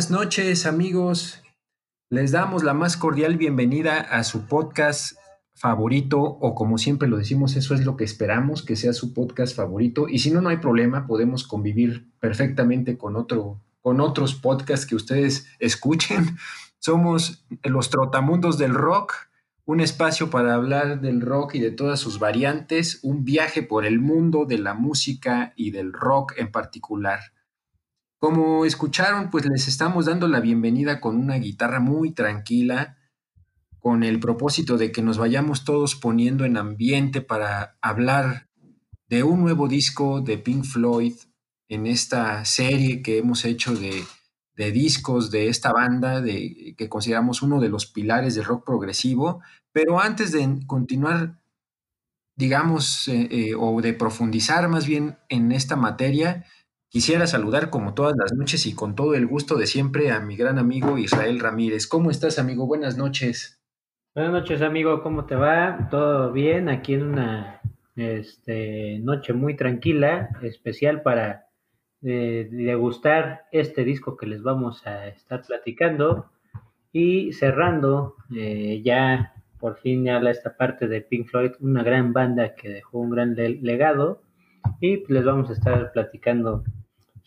buenas noches amigos. Les damos la más cordial bienvenida a su podcast favorito o como siempre lo decimos, eso es lo que esperamos, que sea su podcast favorito. Y si no, no hay problema, podemos convivir perfectamente con, otro, con otros podcasts que ustedes escuchen. Somos los trotamundos del rock, un espacio para hablar del rock y de todas sus variantes, un viaje por el mundo de la música y del rock en particular. Como escucharon, pues les estamos dando la bienvenida con una guitarra muy tranquila, con el propósito de que nos vayamos todos poniendo en ambiente para hablar de un nuevo disco de Pink Floyd en esta serie que hemos hecho de, de discos de esta banda de, que consideramos uno de los pilares del rock progresivo. Pero antes de continuar, digamos, eh, eh, o de profundizar más bien en esta materia, Quisiera saludar como todas las noches y con todo el gusto de siempre a mi gran amigo Israel Ramírez. ¿Cómo estás, amigo? Buenas noches. Buenas noches, amigo. ¿Cómo te va? ¿Todo bien? Aquí en una este, noche muy tranquila, especial para eh, degustar este disco que les vamos a estar platicando y cerrando eh, ya por fin habla esta parte de Pink Floyd, una gran banda que dejó un gran le- legado y pues, les vamos a estar platicando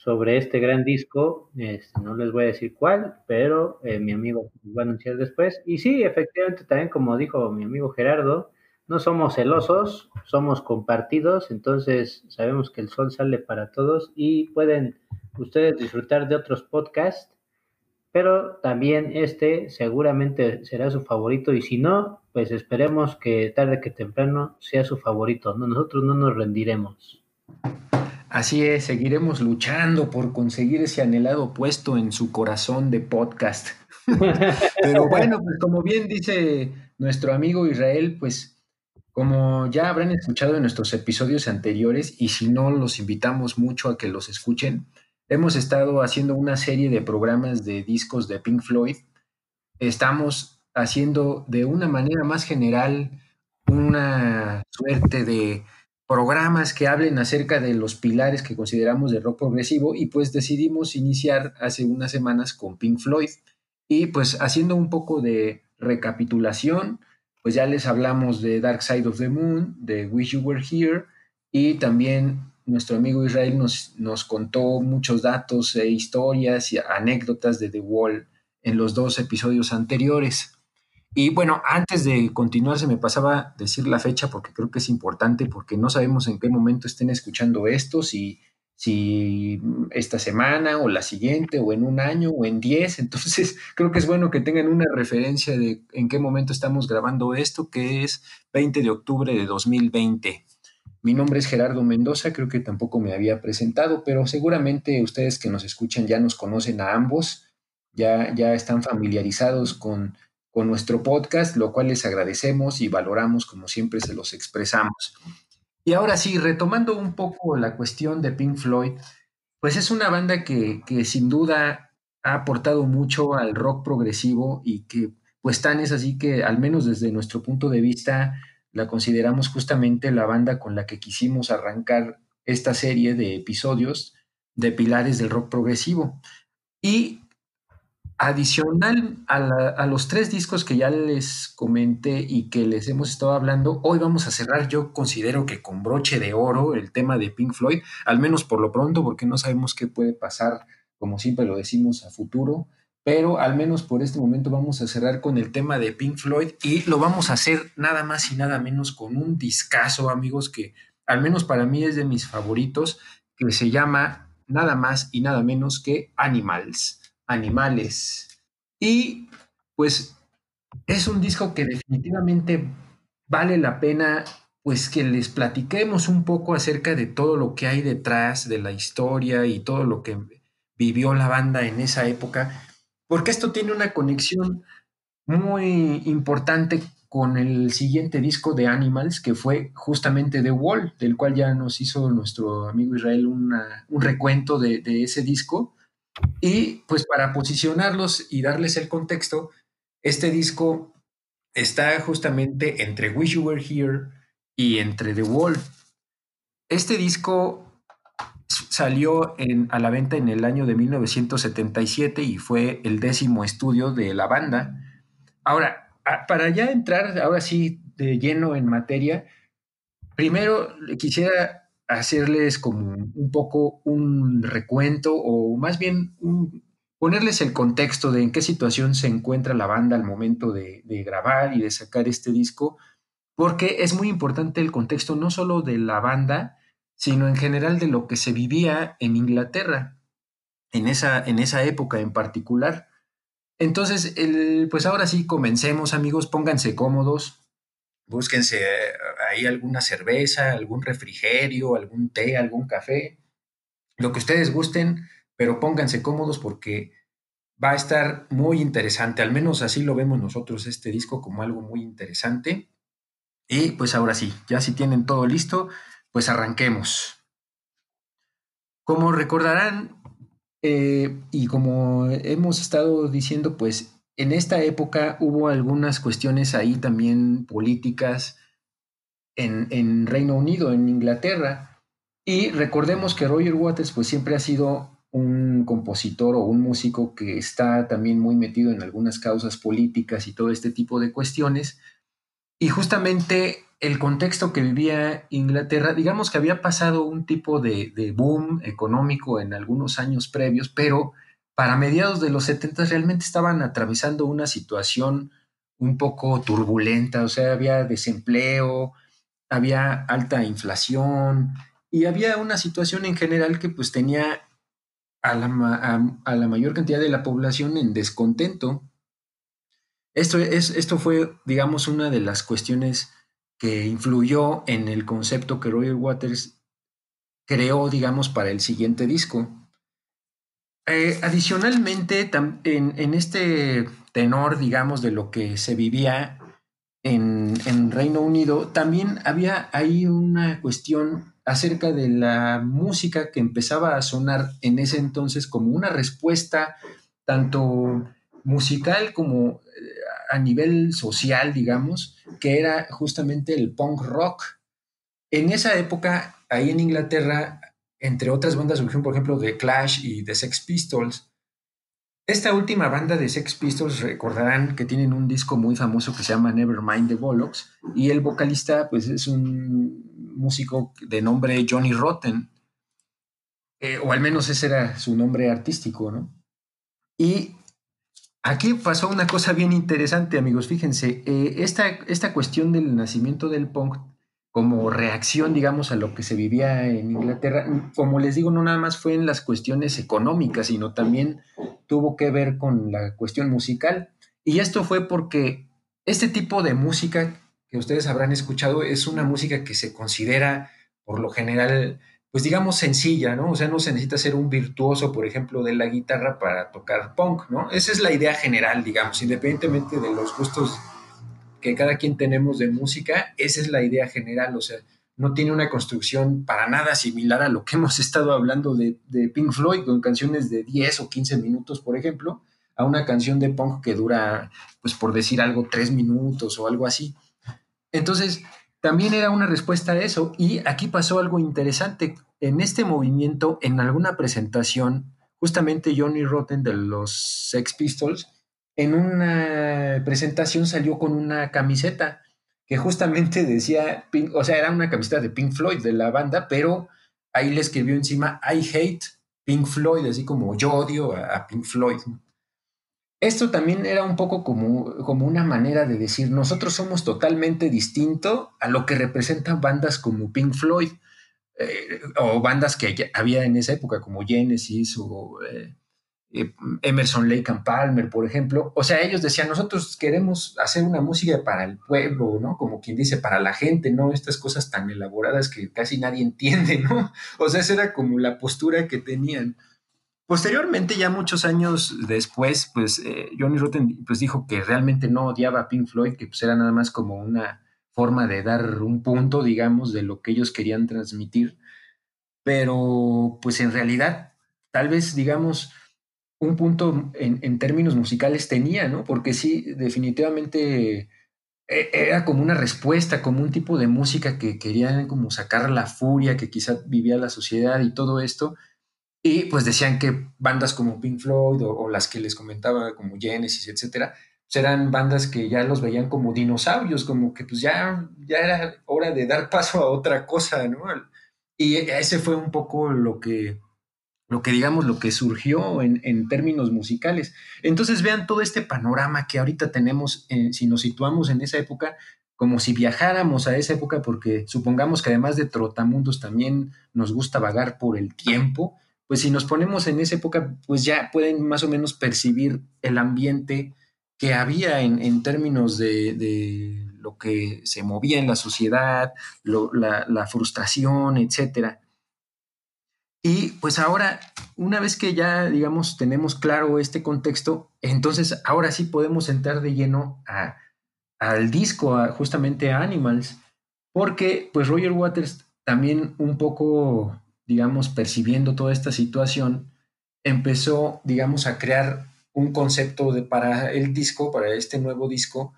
sobre este gran disco. Este, no les voy a decir cuál, pero eh, mi amigo va a anunciar después. Y sí, efectivamente, también como dijo mi amigo Gerardo, no somos celosos, somos compartidos, entonces sabemos que el sol sale para todos y pueden ustedes disfrutar de otros podcasts, pero también este seguramente será su favorito y si no, pues esperemos que tarde que temprano sea su favorito. No, nosotros no nos rendiremos. Así es, seguiremos luchando por conseguir ese anhelado puesto en su corazón de podcast. Pero bueno, pues como bien dice nuestro amigo Israel, pues como ya habrán escuchado en nuestros episodios anteriores, y si no, los invitamos mucho a que los escuchen, hemos estado haciendo una serie de programas de discos de Pink Floyd. Estamos haciendo de una manera más general una suerte de programas que hablen acerca de los pilares que consideramos de rock progresivo y pues decidimos iniciar hace unas semanas con Pink Floyd y pues haciendo un poco de recapitulación, pues ya les hablamos de Dark Side of the Moon, de Wish You Were Here y también nuestro amigo Israel nos, nos contó muchos datos e historias y anécdotas de The Wall en los dos episodios anteriores. Y bueno, antes de continuar, se me pasaba decir la fecha porque creo que es importante, porque no sabemos en qué momento estén escuchando esto, si, si esta semana o la siguiente, o en un año, o en diez. Entonces, creo que es bueno que tengan una referencia de en qué momento estamos grabando esto, que es 20 de octubre de 2020. Mi nombre es Gerardo Mendoza, creo que tampoco me había presentado, pero seguramente ustedes que nos escuchan ya nos conocen a ambos, ya, ya están familiarizados con con nuestro podcast, lo cual les agradecemos y valoramos como siempre se los expresamos. Y ahora sí, retomando un poco la cuestión de Pink Floyd, pues es una banda que, que sin duda ha aportado mucho al rock progresivo y que pues tan es así que al menos desde nuestro punto de vista la consideramos justamente la banda con la que quisimos arrancar esta serie de episodios de pilares del rock progresivo. Y Adicional a, los tres discos que ya les comenté y que les hemos estado hablando, hoy vamos a cerrar, yo considero que con broche de oro, el tema de Pink Floyd, al menos por lo pronto, porque no sabemos qué puede pasar, como siempre lo decimos, a futuro, pero al menos por este momento vamos a cerrar con el tema de Pink Floyd y lo vamos a hacer nada más y nada menos con un discazo, amigos, que al menos para mí es de mis favoritos, que se llama nada más y nada menos que Animals animales. Y pues es un disco que definitivamente vale la pena pues que les platiquemos un poco acerca de todo lo que hay detrás de la historia y todo lo que vivió la banda en esa época, porque esto tiene una conexión muy importante con el siguiente disco de Animals, que fue justamente The Wall, del cual ya nos hizo nuestro amigo Israel un recuento de ese disco. Y pues para posicionarlos y darles el contexto, este disco está justamente entre Wish You Were Here y entre The Wall. Este disco salió a la venta en el año de 1977 y fue el décimo estudio de la banda. Ahora, para ya entrar ahora sí de lleno en materia, primero quisiera hacerles como un poco un recuento o más bien ponerles el contexto de en qué situación se encuentra la banda al momento de, grabar y de sacar este disco, porque es muy importante el contexto no solo de la banda, sino en general de lo que se vivía en Inglaterra en esa, en esa época en particular. Entonces, pues ahora sí, comencemos amigos, pónganse cómodos, búsquense eh, ahí alguna cerveza, algún refrigerio, algún té, algún café, lo que ustedes gusten, pero pónganse cómodos porque va a estar muy interesante, al menos así lo vemos nosotros este disco como algo muy interesante. Y pues ahora sí, ya si tienen todo listo, pues arranquemos. Como recordarán, eh, y como hemos estado diciendo, pues en esta época hubo algunas cuestiones ahí también políticas en, en Reino Unido, en Inglaterra. Y recordemos que Roger Waters pues siempre ha sido un compositor o un músico que está también muy metido en algunas causas políticas y todo este tipo de cuestiones. Y justamente el contexto que vivía Inglaterra, digamos que había pasado un tipo de, de boom económico en algunos años previos, pero para mediados de los 70 realmente estaban atravesando una situación un poco turbulenta, o sea, había desempleo, había alta inflación y había una situación en general que pues tenía a la, a- a la mayor cantidad de la población en descontento. Esto, es, esto fue, digamos, una de las cuestiones que influyó en el concepto que Roger Waters creó, digamos, para el siguiente disco. Eh, adicionalmente, en, en este tenor, digamos, de lo que se vivía en, Reino Unido, también había ahí una cuestión acerca de la música que empezaba a sonar en ese entonces como una respuesta tanto musical como eh, a nivel social, digamos, que era justamente el punk rock. En esa época, ahí en Inglaterra, entre otras bandas surgieron, por ejemplo, The Clash y The Sex Pistols. Esta última banda de Sex Pistols recordarán que tienen un disco muy famoso que se llama Nevermind the Bollocks y el vocalista pues es un músico de nombre Johnny Rotten, eh, o al menos ese era su nombre artístico, ¿no? Y aquí pasó una cosa bien interesante, amigos, fíjense, eh, esta, esta cuestión del nacimiento del punk como reacción, digamos, a lo que se vivía en Inglaterra, como les digo, no nada más fue en las cuestiones económicas, sino también tuvo que ver con la cuestión musical. Y esto fue porque este tipo de música que ustedes habrán escuchado es una música que se considera, por lo general, pues digamos sencilla, ¿no? O sea, no se necesita ser un virtuoso, por ejemplo, de la guitarra para tocar punk, ¿no? Esa es la idea general, digamos, independientemente de los gustos que cada quien tenemos de música, esa es la idea general, o sea, no tiene una construcción para nada similar a lo que hemos estado hablando de, de Pink Floyd, con canciones de 10 o 15 minutos, por ejemplo, a una canción de punk que dura, pues por decir algo, 3 minutos o algo así. Entonces, también era una respuesta a eso. Y aquí pasó algo interesante. En este movimiento, en alguna presentación, justamente Johnny Rotten de los Sex Pistols, en una presentación salió con una camiseta que justamente decía, o sea, era una camiseta de Pink Floyd de la banda, pero ahí le escribió encima I hate Pink Floyd, así como yo odio a, Pink Floyd. Esto también era un poco como, como una manera de decir, nosotros somos totalmente distinto a lo que representan bandas como Pink Floyd, eh, o bandas que había en esa época, como Genesis o eh, Emerson Lake and Palmer, por ejemplo. O sea, ellos decían, nosotros queremos hacer una música para el pueblo, ¿no? Como quien dice, para la gente, ¿no? Estas cosas tan elaboradas que casi nadie entiende, ¿no? O sea, esa era como la postura que tenían. Posteriormente, ya muchos años después, pues eh, Johnny Rotten pues, dijo que realmente no odiaba a Pink Floyd, que pues era nada más como una forma de dar un punto, digamos, de lo que ellos querían transmitir. Pero, pues en realidad, tal vez, digamos, un punto en, términos musicales tenía, ¿no? Porque sí, definitivamente e, era como una respuesta, como un tipo de música que querían como sacar la furia que quizá vivía la sociedad y todo esto. Y pues decían que bandas como Pink Floyd o, las que les comentaba como Genesis, etcétera, pues eran bandas que ya los veían como dinosaurios, como que pues ya, ya era hora de dar paso a otra cosa, ¿no? Y ese fue un poco lo que, lo que digamos, lo que surgió en, términos musicales. Entonces vean todo este panorama que ahorita tenemos, eh, si nos situamos en esa época, como si viajáramos a esa época, porque supongamos que además de Trotamundos también nos gusta vagar por el tiempo, pues si nos ponemos en esa época, pues ya pueden más o menos percibir el ambiente que había en, términos de, lo que se movía en la sociedad, la frustración, etcétera. Y pues ahora, una vez que ya, digamos, tenemos claro este contexto, entonces ahora sí podemos entrar de lleno al disco, justamente a Animals, porque pues Roger Waters también un poco, digamos, percibiendo toda esta situación, empezó, digamos, a crear un concepto de, para el disco, para este nuevo disco,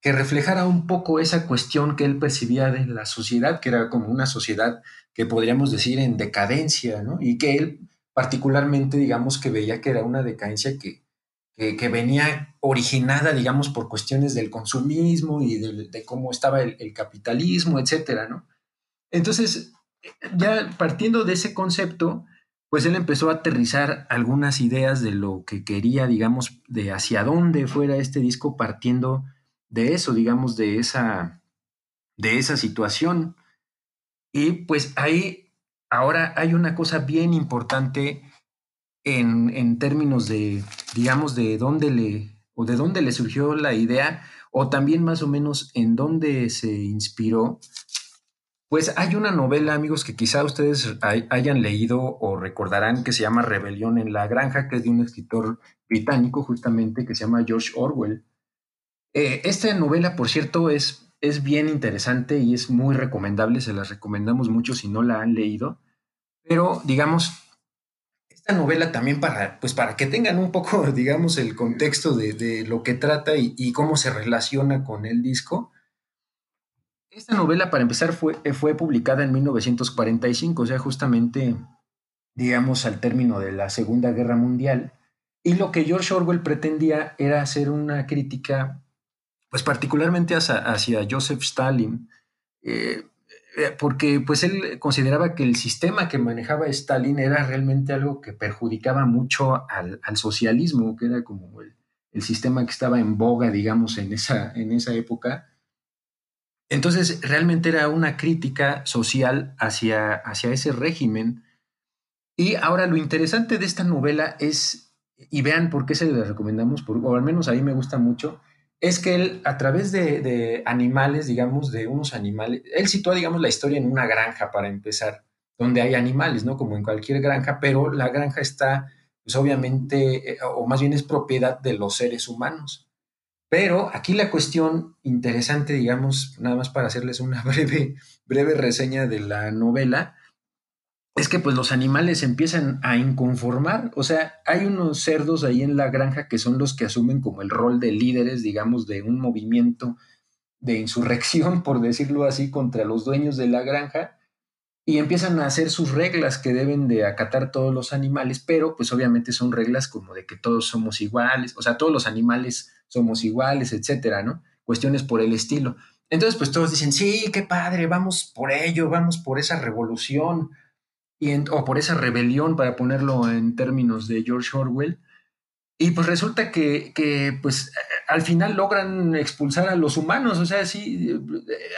que reflejara un poco esa cuestión que él percibía de la sociedad, que era como una sociedad que podríamos decir en decadencia, ¿no? Y que él particularmente, digamos, que veía que era una decadencia que, que, venía originada, digamos, por cuestiones del consumismo y de, cómo estaba el, el, capitalismo, etcétera, ¿no? Entonces, ya partiendo de ese concepto, pues él empezó a aterrizar algunas ideas de lo que quería, digamos, de hacia dónde fuera este disco partiendo de eso, digamos, de esa, de esa situación. Y pues ahí ahora hay una cosa bien importante en, en, términos de, digamos, de dónde le, o de dónde le surgió la idea, o también más o menos en dónde se inspiró. Pues hay una novela, amigos, que quizá ustedes hayan leído o recordarán que se llama Rebelión en la Granja, que es de un escritor británico justamente que se llama George Orwell. Eh, esta novela, por cierto, es, es bien interesante y es muy recomendable, se las recomendamos mucho si no la han leído, pero digamos, esta novela también para, pues para que tengan un poco, digamos, el contexto de, lo que trata y, cómo se relaciona con el disco. Esta novela, para empezar, fue, fue publicada en 1945, o sea, justamente, digamos, al término de la Segunda Guerra Mundial. Y lo que George Orwell pretendía era hacer una crítica pues particularmente hacia, Joseph Stalin, eh, eh, porque pues él consideraba que el sistema que manejaba Stalin era realmente algo que perjudicaba mucho al, socialismo, que era como el, sistema que estaba en boga, digamos, en esa, en esa época. Entonces, realmente era una crítica social hacia, hacia ese régimen. Y ahora lo interesante de esta novela es, y vean por qué se la recomendamos, o al menos a mí me gusta mucho, es que él, a través de, animales, digamos, de unos animales, él sitúa, digamos, la historia en una granja para empezar, donde hay animales, ¿no? Como en cualquier granja, pero la granja está, pues obviamente, eh, o más bien es propiedad de los seres humanos. Pero aquí la cuestión interesante, digamos, nada más para hacerles una breve, breve reseña de la novela, es que pues los animales empiezan a inconformar, o sea, hay unos cerdos ahí en la granja que son los que asumen como el rol de líderes, digamos, de un movimiento de insurrección, por decirlo así, contra los dueños de la granja. y empiezan a hacer sus reglas que deben de acatar todos los animales, pero pues obviamente son reglas como de que todos somos iguales, o sea, todos los animales somos iguales, etcétera, ¿no? Cuestiones por el estilo. Entonces, pues todos dicen, sí, qué padre, vamos por ello, vamos por esa revolución, y o por esa rebelión, para ponerlo en términos de George Orwell. Y pues resulta que, que, pues al final logran expulsar a los humanos, o sea, sí,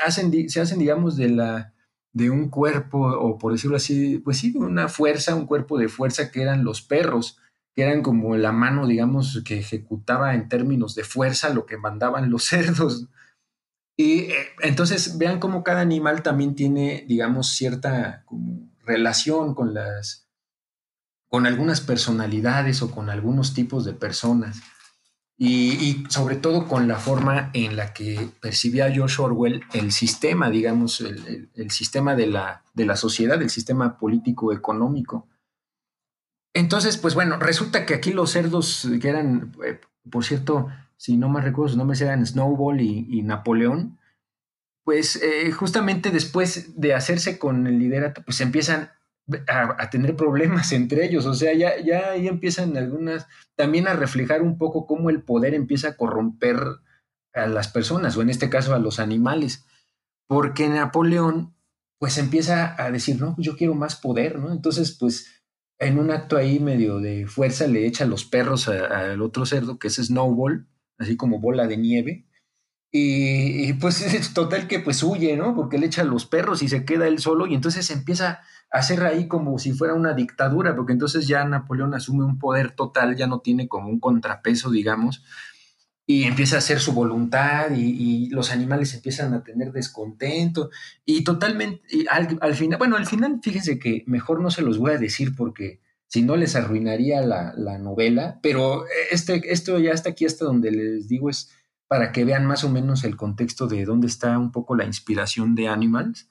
hacen, se hacen, digamos, de la de un cuerpo, o por decirlo así, pues sí, de una fuerza, un cuerpo de fuerza que eran los perros, que eran como la mano, digamos, que ejecutaba en términos de fuerza lo que mandaban los cerdos. Y eh, entonces vean cómo cada animal también tiene, digamos, cierta relación con las, con algunas personalidades o con algunos tipos de personas. Y, sobre todo con la forma en la que percibía George Orwell el sistema, digamos, el, sistema de la, de la, sociedad, el sistema político-económico. Entonces, pues bueno, resulta que aquí los cerdos que eran, eh, por cierto, si no me recuerdo sus nombres eran Snowball y, Napoleón, pues eh, justamente después de hacerse con el liderato, pues empiezan a, tener problemas entre ellos. O sea, ya, ya ahí empiezan algunas, también a reflejar un poco cómo el poder empieza a corromper a las personas, o en este caso a los animales. Porque Napoleón, pues empieza a decir, no, pues yo quiero más poder, ¿no? Entonces, pues en un acto ahí medio de fuerza le echa los perros al otro cerdo, que es Snowball, así como bola de nieve. Y, pues es total que pues huye, ¿no? Porque le echa los perros y se queda él solo y entonces empieza hacer ahí como si fuera una dictadura, porque entonces ya Napoleón asume un poder total, ya no tiene como un contrapeso, digamos, y empieza a hacer su voluntad y, los animales empiezan a tener descontento y totalmente, al, final, bueno, al final fíjense que mejor no se los voy a decir porque si no les arruinaría la, la novela, pero este, esto ya hasta aquí, hasta donde les digo es para que vean más o menos el contexto de dónde está un poco la inspiración de Animals.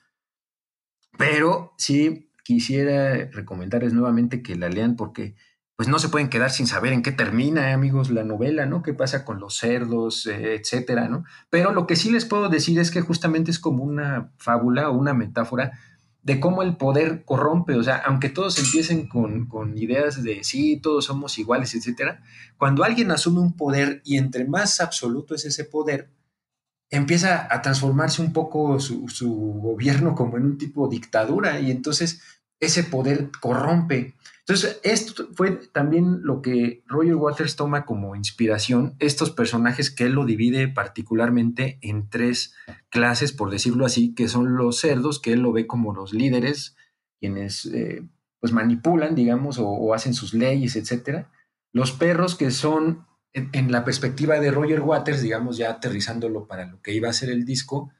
Pero sí, quisiera recomendarles nuevamente que la lean porque pues no se pueden quedar sin saber en qué termina, amigos, la novela, ¿no? ¿Qué pasa con los cerdos, eh, etcétera, ¿no? Pero lo que sí les puedo decir es que justamente es como una fábula o una metáfora de cómo el poder corrompe, o sea, aunque todos empiecen con, con ideas de sí, todos somos iguales, etcétera, cuando alguien asume un poder y entre más absoluto es ese poder, empieza a transformarse un poco su, su gobierno como en un tipo de dictadura y entonces ese poder corrompe. Entonces, esto fue también lo que Roger Waters toma como inspiración, estos personajes que él lo divide particularmente en tres clases, por decirlo así, que son los cerdos, que él lo ve como los líderes, quienes eh, pues manipulan, digamos, o, hacen sus leyes, etcétera. Los perros, que son, en, en la perspectiva de Roger Waters, digamos, ya aterrizándolo para lo que iba a ser el disco,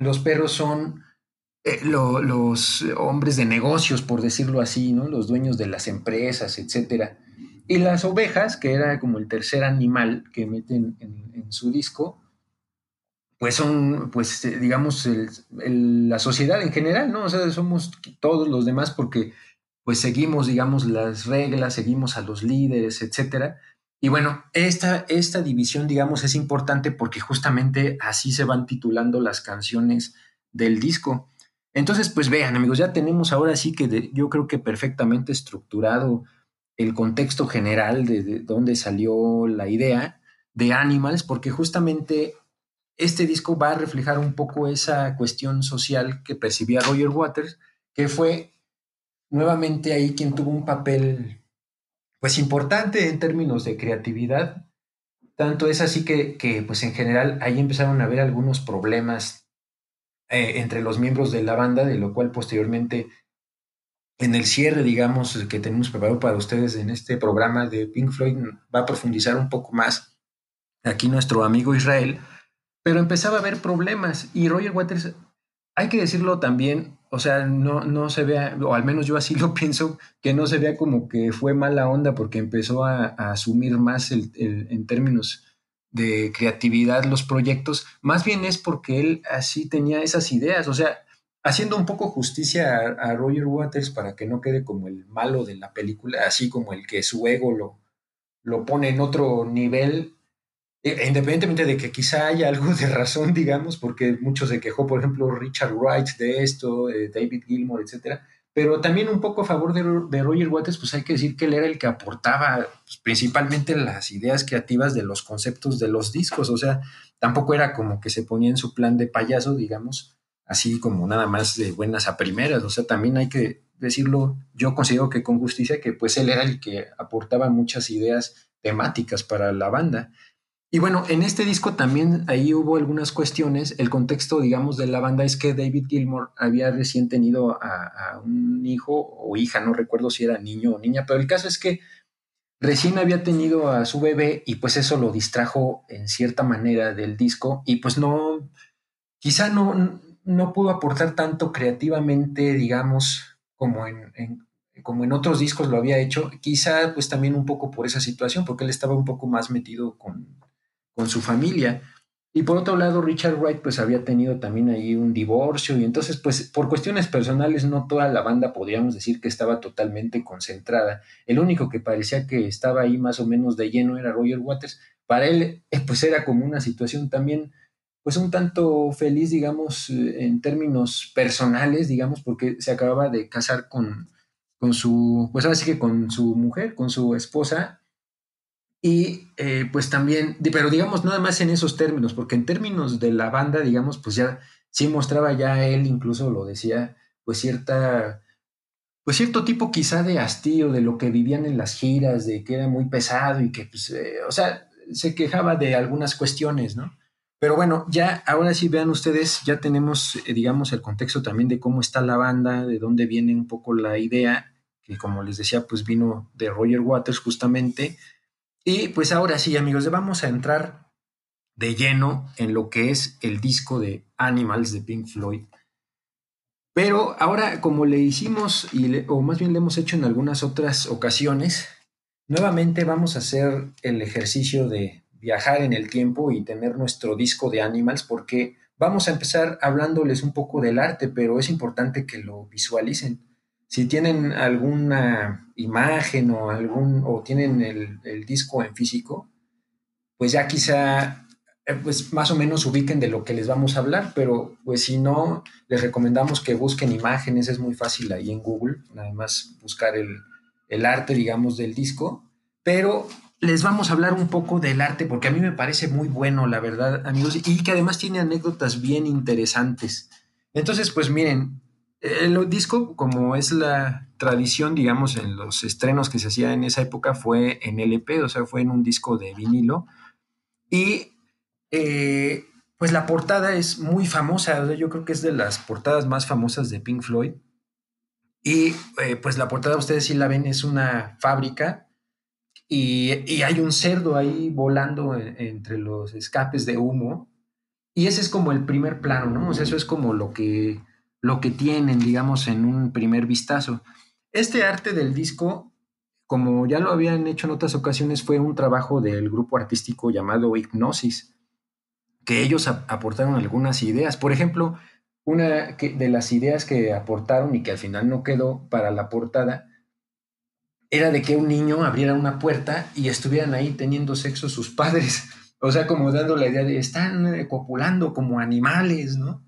los perros son eh, los hombres de negocios, por decirlo así, ¿no? Los dueños de las empresas, etcétera. Y las ovejas, que era como el tercer animal que meten en, su disco, pues son, pues, eh, digamos, la sociedad en general, ¿no? O sea, somos todos los demás porque, pues, seguimos, digamos, las reglas, seguimos a los líderes, etcétera. Y bueno, esta, esta división, digamos, es importante porque justamente así se van titulando las canciones del disco. Entonces, pues vean, amigos, ya tenemos ahora sí que yo creo que perfectamente estructurado el contexto general de, de, dónde salió la idea de Animals, porque justamente este disco va a reflejar un poco esa cuestión social que percibía Roger Waters, que fue nuevamente ahí quien tuvo un papel pues importante en términos de creatividad. Tanto es así que, que pues en general ahí empezaron a haber algunos problemas eh, entre los miembros de la banda, de lo cual posteriormente en el cierre, digamos, que tenemos preparado para ustedes en este programa de Pink Floyd, va a profundizar un poco más aquí nuestro amigo Israel, pero empezaba a haber problemas y Roger Waters, hay que decirlo también, o sea, no, no se vea, o al menos yo así lo pienso, que no se vea como que fue mala onda porque empezó a, asumir más el, en términos de creatividad los proyectos, más bien es porque él así tenía esas ideas, o sea, haciendo un poco justicia a, Roger Waters para que no quede como el malo de la película, así como el que su ego lo, lo pone en otro nivel. e, independientemente de que quizá haya algo de razón, digamos, porque mucho se quejó, por ejemplo, Richard Wright de esto, eh, David Gilmour, etcétera, pero también un poco a favor de, Roger Waters, pues hay que decir que él era el que aportaba pues, principalmente las ideas creativas de los conceptos de los discos, o sea, tampoco era como que se ponía en su plan de payaso, digamos, así como nada más de buenas a primeras, o sea, también hay que decirlo, yo considero que con justicia, que pues él era el que aportaba muchas ideas temáticas para la banda. Y bueno, en este disco también ahí hubo algunas cuestiones. El contexto, digamos, de la banda es que David Gilmour había recién tenido a, un hijo o hija, no recuerdo si era niño o niña, pero el caso es que recién había tenido a su bebé y pues eso lo distrajo en cierta manera del disco y pues no, quizá no, no pudo aportar tanto creativamente, digamos, como en, como en otros discos lo había hecho, quizá pues también un poco por esa situación, porque él estaba un poco más metido con, con su familia. Y por otro lado, Richard Wright pues había tenido también ahí un divorcio y entonces pues por cuestiones personales no toda la banda podríamos decir que estaba totalmente concentrada. El único que parecía que estaba ahí más o menos de lleno era Roger Waters. Para él eh, pues era como una situación también pues un tanto feliz digamos en términos personales digamos porque se acababa de casar con, con su pues ahora sí que con su mujer, con su esposa y eh, pues también, pero digamos nada más en esos términos, porque en términos de la banda, digamos, pues ya sí mostraba ya él, incluso lo decía, pues cierta, pues cierto tipo quizá de hastío de lo que vivían en las giras, de que era muy pesado y que, pues, eh, o sea, se quejaba de algunas cuestiones, ¿no? Pero bueno, ya ahora sí vean ustedes, ya tenemos, eh, digamos, el contexto también de cómo está la banda, de dónde viene un poco la idea, que como les decía, pues vino de Roger Waters justamente, y pues ahora sí, amigos, vamos a entrar de lleno en lo que es el disco de Animals de Pink Floyd. Pero ahora, como le hicimos, y o más bien le hemos hecho en algunas otras ocasiones, nuevamente vamos a hacer el ejercicio de viajar en el tiempo y tener nuestro disco de Animals, porque vamos a empezar hablándoles un poco del arte, pero es importante que lo visualicen. Si tienen alguna imagen o algún o tienen el, disco en físico, pues ya quizá eh, pues más o menos ubiquen de lo que les vamos a hablar, pero pues si no, les recomendamos que busquen imágenes, es muy fácil ahí en Google, nada más buscar el, el arte, digamos, del disco, pero les vamos a hablar un poco del arte porque a mí me parece muy bueno, la verdad, amigos, y que además tiene anécdotas bien interesantes. Entonces, pues miren, el disco, como es la tradición, digamos, en los estrenos que se hacía en esa época, fue en LP, o sea, fue en un disco de vinilo. Y eh, pues la portada es muy famosa, yo creo que es de las portadas más famosas de Pink Floyd. Y eh, pues la portada, ustedes si la ven, es una fábrica y, y hay un cerdo ahí volando entre los escapes de humo. Y ese es como el primer plano, ¿no? O sea, eso es como lo que lo que tienen, digamos, en un primer vistazo. Este arte del disco, como ya lo habían hecho en otras ocasiones, fue un trabajo del grupo artístico llamado Hipnosis, que ellos aportaron algunas ideas. Por ejemplo, una de las ideas que aportaron y que al final no quedó para la portada era de que un niño abriera una puerta y estuvieran ahí teniendo sexo sus padres. O sea, como dando la idea de están copulando como animales, ¿no?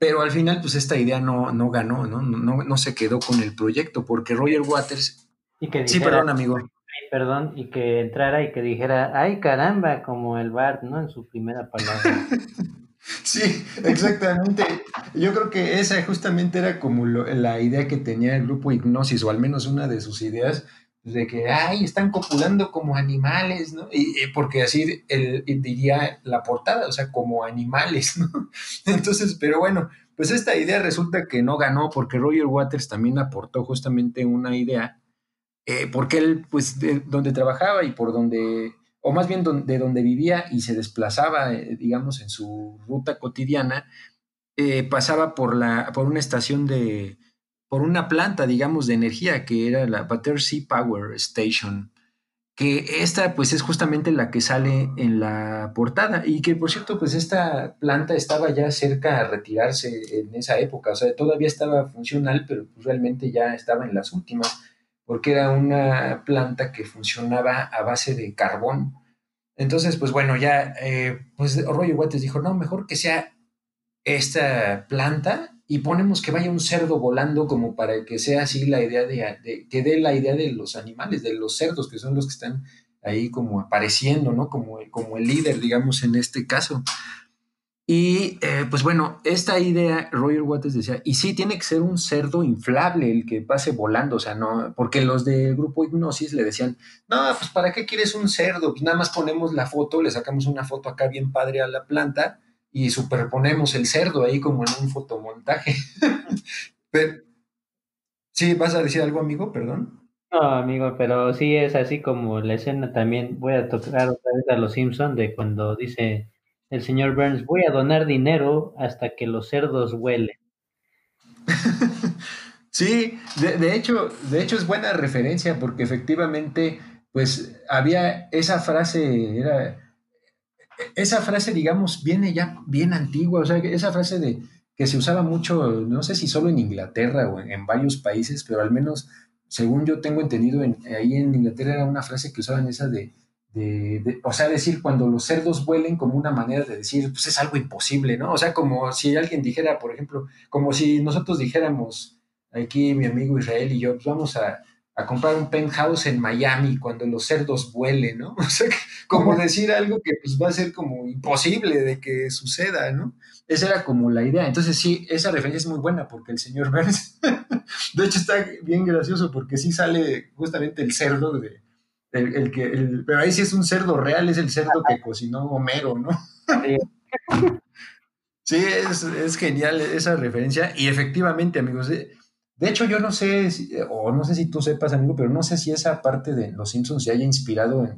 Pero al final, pues esta idea no, no ganó, ¿no? No, no se quedó con el proyecto, porque Roger Waters. Y que sí, perdón, amigo. Perdón, y que entrara y que dijera, ay caramba, como el Bart, ¿no? En su primera palabra. sí, exactamente. Yo creo que esa justamente era como la idea que tenía el grupo Hipnosis, o al menos una de sus ideas, de que, ay, están copulando como animales, ¿no? Y, porque así él, diría la portada, o sea, como animales, ¿no? Entonces, pero bueno, pues esta idea resulta que no ganó porque Roger Waters también aportó justamente una idea, eh, porque él, pues, de donde trabajaba y por donde, o más bien de donde vivía y se desplazaba, eh, digamos, en su ruta cotidiana, eh, pasaba por, la, por una estación de por una planta, digamos, de energía que era la Battersea Power Station, que esta pues es justamente la que sale en la portada y que por cierto pues esta planta estaba ya cerca a retirarse en esa época, o sea, todavía estaba funcional, pero pues, realmente ya estaba en las últimas, porque era una planta que funcionaba a base de carbón. Entonces, pues bueno, ya, eh, pues Roger Waters dijo, no, mejor que sea esta planta y ponemos que vaya un cerdo volando como para que sea así la idea de, que dé la idea de los animales, de los cerdos, que son los que están ahí como apareciendo, ¿no? Como, como el líder, digamos, en este caso. Y eh, pues bueno, esta idea, Roger Waters decía, y sí, tiene que ser un cerdo inflable el que pase volando, o sea, no, porque los del grupo Hipnosis le decían, no, pues ¿para qué quieres un cerdo? Pues nada más ponemos la foto, le sacamos una foto acá bien padre a la planta y superponemos el cerdo ahí como en un fotomontaje. pero, sí, ¿vas a decir algo, amigo? Perdón. No, amigo, pero sí es así como la escena también, voy a tocar otra vez a los Simpsons de cuando dice el señor Burns, voy a donar dinero hasta que los cerdos huelen. sí, de, hecho, de hecho es buena referencia porque efectivamente, pues había esa frase, era, esa frase, digamos, viene ya bien antigua, o sea, esa frase de que se usaba mucho, no sé si solo en Inglaterra o en, varios países, pero al menos, según yo tengo entendido, ahí en Inglaterra era una frase que usaban esa de de, o sea, decir cuando los cerdos vuelen como una manera de decir, pues es algo imposible, ¿no? O sea, como si alguien dijera, por ejemplo, como si nosotros dijéramos, aquí mi amigo Israel y yo, pues vamos a, a comprar un penthouse en Miami cuando los cerdos vuelen, ¿no? O sea, como decir algo que pues va a ser como imposible de que suceda, ¿no? Esa era como la idea. Entonces sí, esa referencia es muy buena porque el señor Burns, de hecho está bien gracioso porque sí sale justamente el cerdo de, el, que, el, pero ahí sí es un cerdo real, es el cerdo que cocinó Homero, ¿no? Sí, es, genial esa referencia. Y efectivamente, amigos, de, hecho yo no sé, o no sé si tú sepas, amigo, pero no sé si esa parte de Los Simpsons se haya inspirado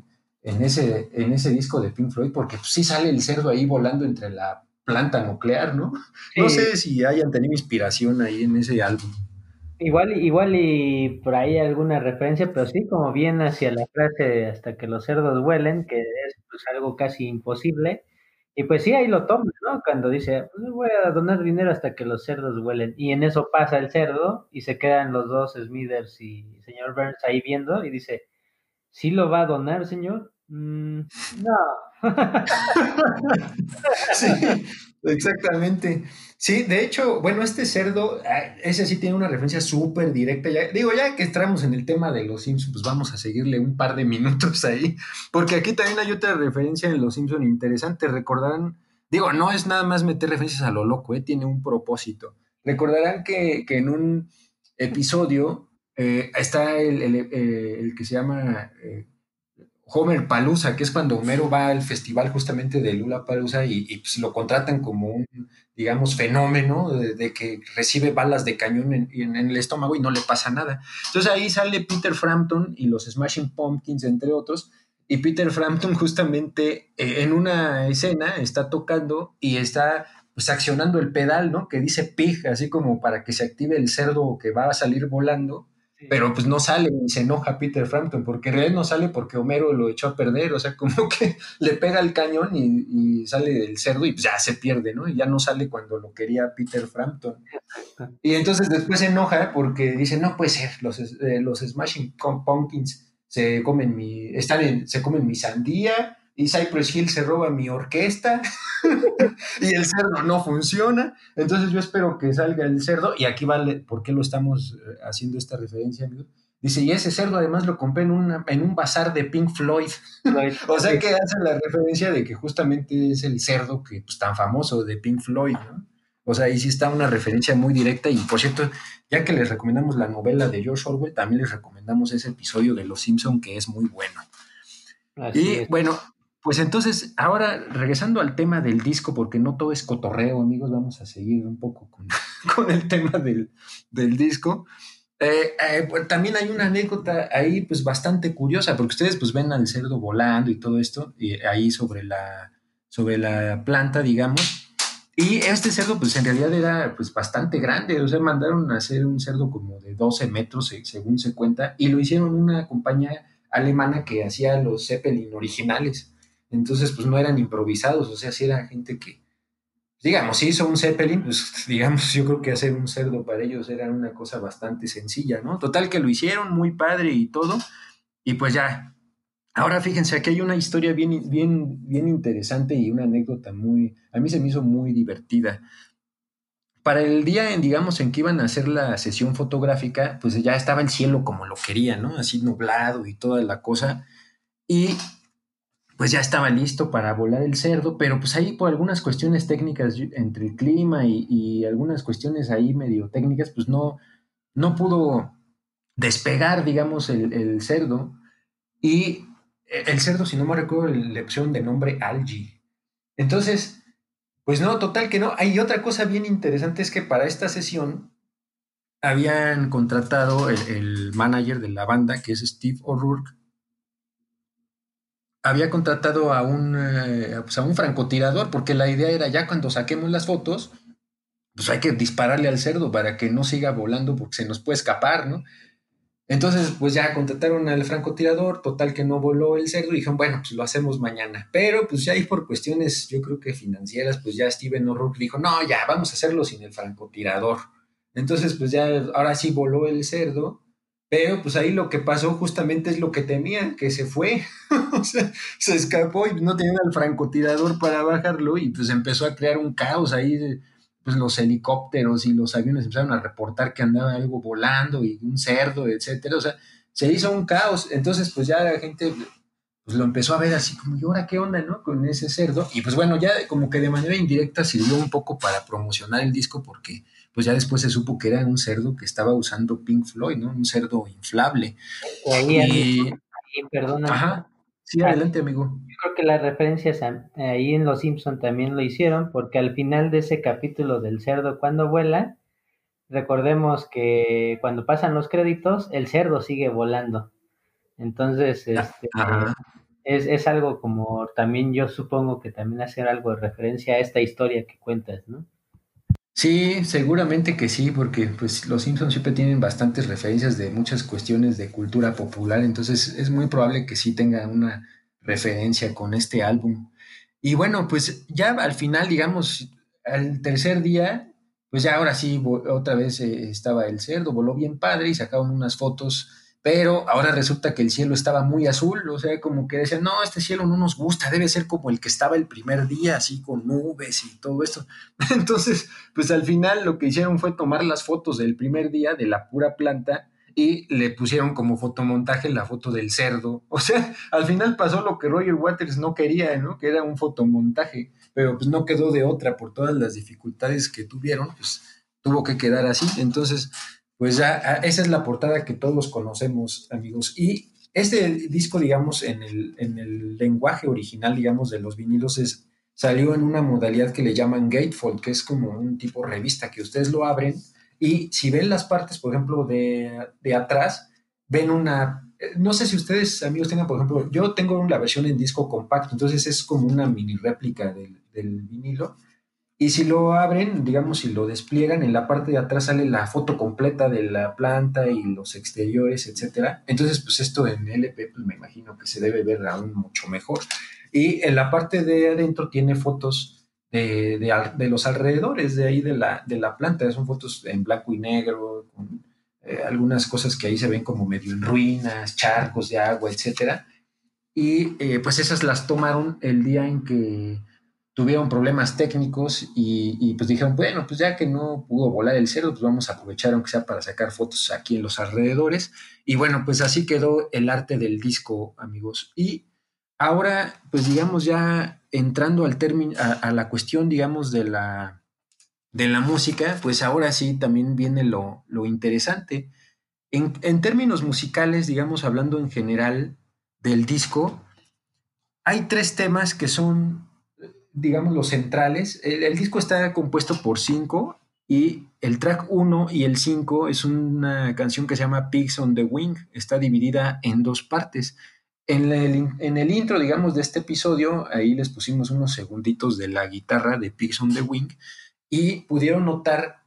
en, ese, en ese disco de Pink Floyd, porque pues, sí sale el cerdo ahí volando entre la planta nuclear, ¿no? No sé si hayan tenido inspiración ahí en ese álbum. Igual, igual y por ahí alguna referencia, pero sí como bien hacia la frase hasta que los cerdos huelen, que es pues, algo casi imposible. Y pues sí, ahí lo toma, ¿no? Cuando dice, pues voy a donar dinero hasta que los cerdos huelen. Y en eso pasa el cerdo y se quedan los dos Smithers y señor Burns ahí viendo y dice, ¿sí lo va a donar, señor? Mm, no. sí, exactamente. Sí, de hecho, bueno, este cerdo, ah, ese sí tiene una referencia súper directa. Ya, digo, ya que entramos en el tema de los Simpsons, pues vamos a seguirle un par de minutos ahí, porque aquí también hay otra referencia en los Simpsons interesante. Recordarán, digo, no es nada más meter referencias a lo loco, ¿eh? tiene un propósito. Recordarán que, en un episodio eh, está el, eh, que se llama Homer Palusa, que es cuando Homero va al festival justamente de Lula Palusa y, pues, lo contratan como un, digamos, fenómeno de, que recibe balas de cañón en, el estómago y no le pasa nada. Entonces ahí sale Peter Frampton y los Smashing Pumpkins, entre otros, y Peter Frampton justamente eh, en una escena está tocando y está pues accionando el pedal, ¿no? Que dice pig, así como para que se active el cerdo que va a salir volando pero pues no sale y se enoja Peter Frampton, porque en realidad no sale porque Homero lo echó a perder, o sea, como que le pega el cañón y, sale el cerdo y pues ya se pierde, ¿no? Y ya no sale cuando lo quería Peter Frampton. Y entonces después se enoja porque dice, no puede ser, los, eh, los Smashing Pumpkins se comen mi, están se comen mi sandía, y Cypress Hill se roba mi orquesta y el cerdo no funciona. Entonces yo espero que salga el cerdo y aquí vale por qué lo estamos eh, haciendo esta referencia, amigo. Dice, y ese cerdo además lo compré en, una, en un bazar de Pink Floyd. o sea que hace la referencia de que justamente es el cerdo que pues, tan famoso de Pink Floyd, ¿no? O sea, ahí sí está una referencia muy directa y por cierto, ya que les recomendamos la novela de George Orwell, también les recomendamos ese episodio de Los Simpson que es muy bueno. y bueno, pues entonces, ahora regresando al tema del disco, porque no todo es cotorreo, amigos, vamos a seguir un poco con, el tema del, disco. Eh, eh, pues, también hay una anécdota ahí pues bastante curiosa, porque ustedes pues ven al cerdo volando y todo esto, y ahí sobre la, sobre la planta, digamos. Y este cerdo pues en realidad era pues bastante grande, o sea, mandaron a hacer un cerdo como de 12 metros, según se cuenta, y lo hicieron una compañía alemana que hacía los Zeppelin originales. Entonces, pues no eran improvisados, o sea, si era gente que, digamos, si hizo un Zeppelin, pues digamos, yo creo que hacer un cerdo para ellos era una cosa bastante sencilla, ¿no? Total que lo hicieron muy padre y todo, y pues ya, Ahora fíjense, aquí hay una historia bien, bien, bien interesante y una anécdota muy, a mí se me hizo muy divertida. Para el día, en, digamos, en que iban a hacer la sesión fotográfica, pues ya estaba el cielo como lo quería, ¿no? Así nublado y toda la cosa. Y pues ya estaba listo para volar el cerdo, pero pues ahí por algunas cuestiones técnicas entre el clima y, algunas cuestiones ahí medio técnicas, pues no, no pudo despegar, digamos, el, cerdo. Y el cerdo, si no me recuerdo, le pusieron de nombre Algi. Entonces, pues no, total que no. Hay otra cosa bien interesante, es que para esta sesión habían contratado el, el manager de la banda, que es Steve O'Rourke, había contratado a un, eh, pues a un francotirador, porque la idea era ya cuando saquemos las fotos, pues hay que dispararle al cerdo para que no siga volando porque se nos puede escapar, ¿no? Entonces, pues ya contrataron al francotirador, total que no voló el cerdo, y dijeron, bueno, pues lo hacemos mañana. Pero pues ya ahí por cuestiones, yo creo que financieras, pues ya Steven O'Rourke dijo, no, ya, vamos a hacerlo sin el francotirador. Entonces, pues ya, ahora sí voló el cerdo, pero pues ahí lo que pasó justamente es lo que temían, que se fue, o sea, se escapó y no tenían al francotirador para bajarlo y pues empezó a crear un caos ahí, pues los helicópteros y los aviones empezaron a reportar que andaba algo volando y un cerdo, etcétera, o sea, se hizo un caos, entonces pues ya la gente pues lo empezó a ver así como, ¿y ahora qué onda, no? Con ese cerdo, y pues bueno, ya como que de manera indirecta sirvió un poco para promocionar el disco porque pues ya después se supo que era un cerdo que estaba usando Pink Floyd, ¿no? Un cerdo inflable. Ahí, Y- ahí, perdona. Ajá. Sí, adelante, amigo. Yo creo que las referencias a- ahí en Los Simpson también lo hicieron, porque al final de ese capítulo del cerdo cuando vuela, recordemos que cuando pasan los créditos, el cerdo sigue volando. Entonces, este, Ajá. es, es algo como también yo supongo que también hacer algo de referencia a esta historia que cuentas, ¿no? Sí, seguramente que sí, porque pues los Simpsons siempre tienen bastantes referencias de muchas cuestiones de cultura popular, entonces es muy probable que sí tenga una referencia con este álbum. Y bueno, pues ya al final, digamos, al tercer día, pues ya ahora sí, otra vez eh, estaba el cerdo, voló bien padre y sacaron unas fotos, pero ahora resulta que el cielo estaba muy azul, o sea, como que decían, no, este cielo no nos gusta, debe ser como el que estaba el primer día, así con nubes y todo esto. Entonces, pues al final lo que hicieron fue tomar las fotos del primer día de la pura planta y le pusieron como fotomontaje la foto del cerdo. O sea, al final pasó lo que Roger Waters no quería, ¿no? Que era un fotomontaje, pero pues no quedó de otra por todas las dificultades que tuvieron, pues tuvo que quedar así. Entonces, pues ya esa es la portada que todos conocemos, amigos. Y este disco, digamos, en el, en el lenguaje original, digamos, de los vinilos es salió en una modalidad que le llaman gatefold, que es como un tipo revista que ustedes lo abren y si ven las partes, por ejemplo, de, de atrás, ven una, eh, no sé si ustedes, amigos, tengan, por ejemplo, yo tengo la versión en disco compacto, entonces es como una mini réplica del, del vinilo. Y si lo abren, digamos, si lo despliegan, en la parte de atrás sale la foto completa de la planta y los exteriores, etcétera. Entonces, pues esto en LP, pues me imagino que se debe ver aún mucho mejor. Y en la parte de adentro tiene fotos de, de, de los alrededores de ahí de la, de la planta. Son fotos en blanco y negro, con eh, algunas cosas que ahí se ven como medio en ruinas, charcos de agua, etcétera. Y eh, pues esas las tomaron el día en que tuvieron problemas técnicos y, pues dijeron, bueno, pues ya que no pudo volar el cerdo, pues vamos a aprovechar aunque sea para sacar fotos aquí en los alrededores. Y bueno, pues así quedó el arte del disco, amigos. Y ahora, pues digamos ya entrando al término, a, a, la cuestión, digamos, de la, de la música, pues ahora sí también viene lo, lo interesante. En, en términos musicales, digamos, hablando en general del disco, hay tres temas que son digamos, los centrales. El, disco está compuesto por cinco y el track 1 y el 5 es una canción que se llama Pigs on the Wing. Está dividida en dos partes. En el, en el, intro, digamos, de este episodio, ahí les pusimos unos segunditos de la guitarra de Pigs on the Wing y pudieron notar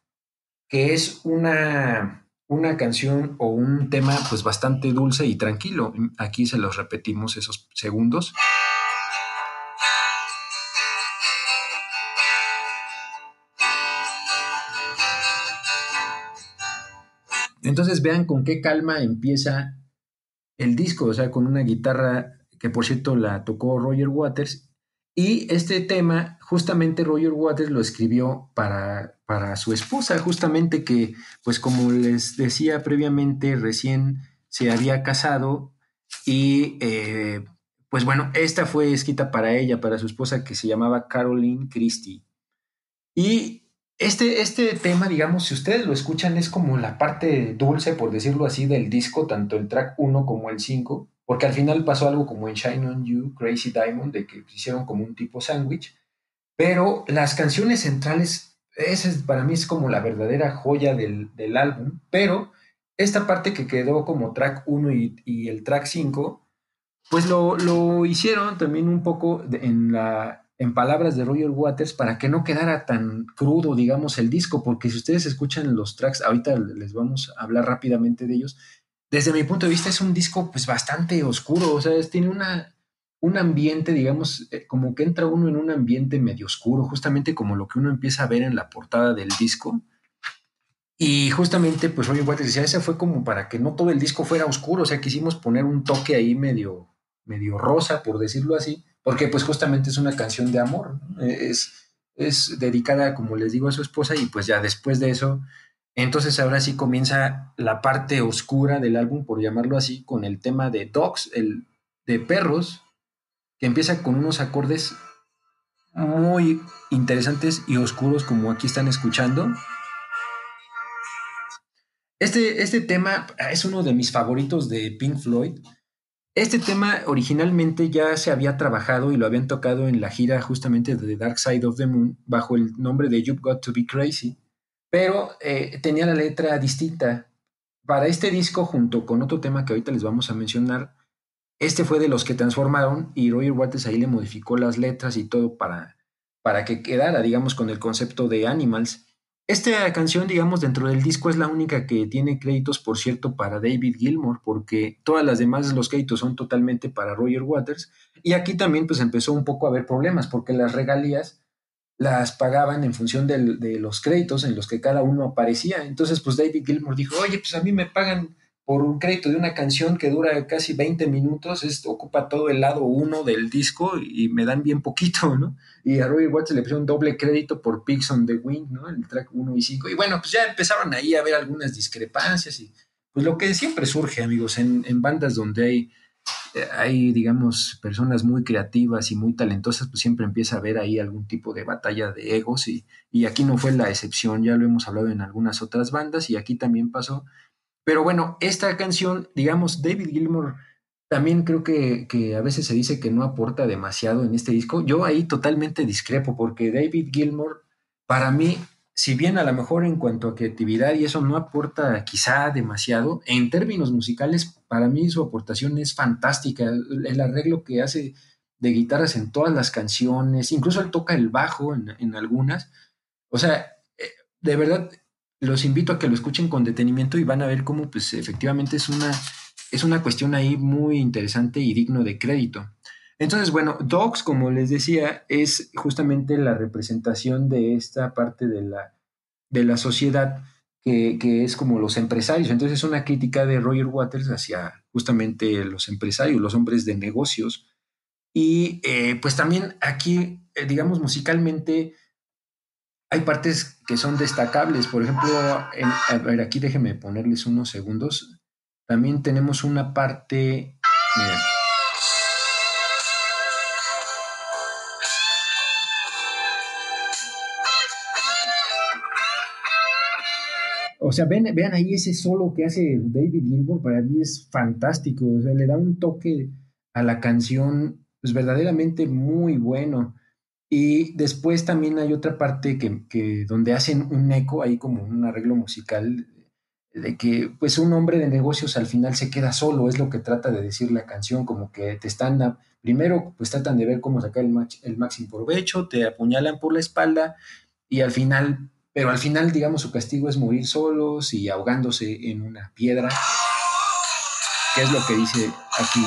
que es una, una canción o un tema pues bastante dulce y tranquilo. Aquí se los repetimos esos segundos. Entonces vean con qué calma empieza el disco, o sea, con una guitarra que por cierto la tocó Roger Waters. Y este tema, justamente Roger Waters lo escribió para, para su esposa, justamente que, pues como les decía previamente, recién se había casado y eh, pues bueno, esta fue escrita para ella, para su esposa que se llamaba Caroline Christie. Y este, este tema, digamos, si ustedes lo escuchan, es como la parte dulce, por decirlo así, del disco, tanto el track 1 como el 5, porque al final pasó algo como en Shine on You, Crazy Diamond, de que hicieron como un tipo sándwich, pero las canciones centrales, esa para mí es como la verdadera joya del, álbum, pero esta parte que quedó como track 1 y, y el track 5, pues lo, lo, hicieron también un poco en la en palabras de Roger Waters, para que no quedara tan crudo, digamos, el disco, porque si ustedes escuchan los tracks, ahorita les vamos a hablar rápidamente de ellos, desde mi punto de vista es un disco pues bastante oscuro, o sea, tiene una, un ambiente, digamos, eh, como que entra uno en un ambiente medio oscuro, justamente como lo que uno empieza a ver en la portada del disco. Y justamente, pues Roger Waters decía, ese fue como para que no todo el disco fuera oscuro, o sea, quisimos poner un toque ahí medio, medio rosa, por decirlo así, porque pues justamente es una canción de amor, es, es dedicada, como les digo, a su esposa y pues ya después de eso, entonces ahora sí comienza la parte oscura del álbum, por llamarlo así, con el tema de Dogs, el de perros, que empieza con unos acordes muy interesantes y oscuros como aquí están escuchando. Este, este tema es uno de mis favoritos de Pink Floyd este tema originalmente ya se había trabajado y lo habían tocado en la gira justamente de The Dark Side of the Moon bajo el nombre de You've Got to Be Crazy, pero eh, tenía la letra distinta. Para este disco, junto con otro tema que ahorita les vamos a mencionar, este fue de los que transformaron y Roger Waters ahí le modificó las letras y todo para, para que quedara, digamos, con el concepto de Animals. Esta canción, digamos, dentro del disco es la única que tiene créditos, por cierto, para David Gilmour, porque todas las demás los créditos son totalmente para Roger Waters. Y aquí también pues empezó un poco a haber problemas, porque las regalías las pagaban en función de los créditos en los que cada uno aparecía. Entonces, pues David Gilmour dijo, oye, pues a mí me pagan por un crédito de una canción que dura casi 20 minutos, es, ocupa todo el lado uno del disco y me dan bien poquito, ¿no? Y a Roy Watts le pusieron doble crédito por Pigs on the Wing, ¿no? El track 1 y 5. Y bueno, pues ya empezaron ahí a ver algunas discrepancias y pues lo que siempre surge, amigos, en, en bandas donde hay, eh, hay, digamos, personas muy creativas y muy talentosas, pues siempre empieza a haber ahí algún tipo de batalla de egos y, y aquí no fue la excepción, ya lo hemos hablado en algunas otras bandas y aquí también pasó pero bueno, esta canción, digamos, David Gilmour también creo que, a veces se dice que no aporta demasiado en este disco. Yo ahí totalmente discrepo porque David Gilmour, para mí, si bien a lo mejor en cuanto a creatividad y eso no aporta quizá demasiado, en términos musicales, para mí su aportación es fantástica. El arreglo que hace de guitarras en todas las canciones, incluso él toca el bajo en, en algunas. O sea, eh, de verdad, los invito a que lo escuchen con detenimiento y van a ver cómo pues efectivamente es una, es una cuestión ahí muy interesante y digno de crédito. Entonces, bueno, Dogs, como les decía, es justamente la representación de esta parte de la, de la sociedad que, es como los empresarios. Entonces, es una crítica de Roger Waters hacia justamente los empresarios, los hombres de negocios. Y eh, pues también aquí, eh, digamos, musicalmente, hay partes que son destacables. Por ejemplo, a ver, aquí déjenme ponerles unos segundos. También tenemos una parte. O sea, ven, vean ahí ese solo que hace David Gilmour, para mí es fantástico. O sea, le da un toque a la canción, pues verdaderamente muy bueno. Y después también hay otra parte que, donde hacen un eco, ahí como un arreglo musical, de que pues un hombre de negocios al final se queda solo, es lo que trata de decir la canción, como que te están, primero pues tratan de ver cómo sacar el, el máximo provecho, te apuñalan por la espalda y al final, pero al final digamos su castigo es morir solos y ahogándose en una piedra, que es lo que dice aquí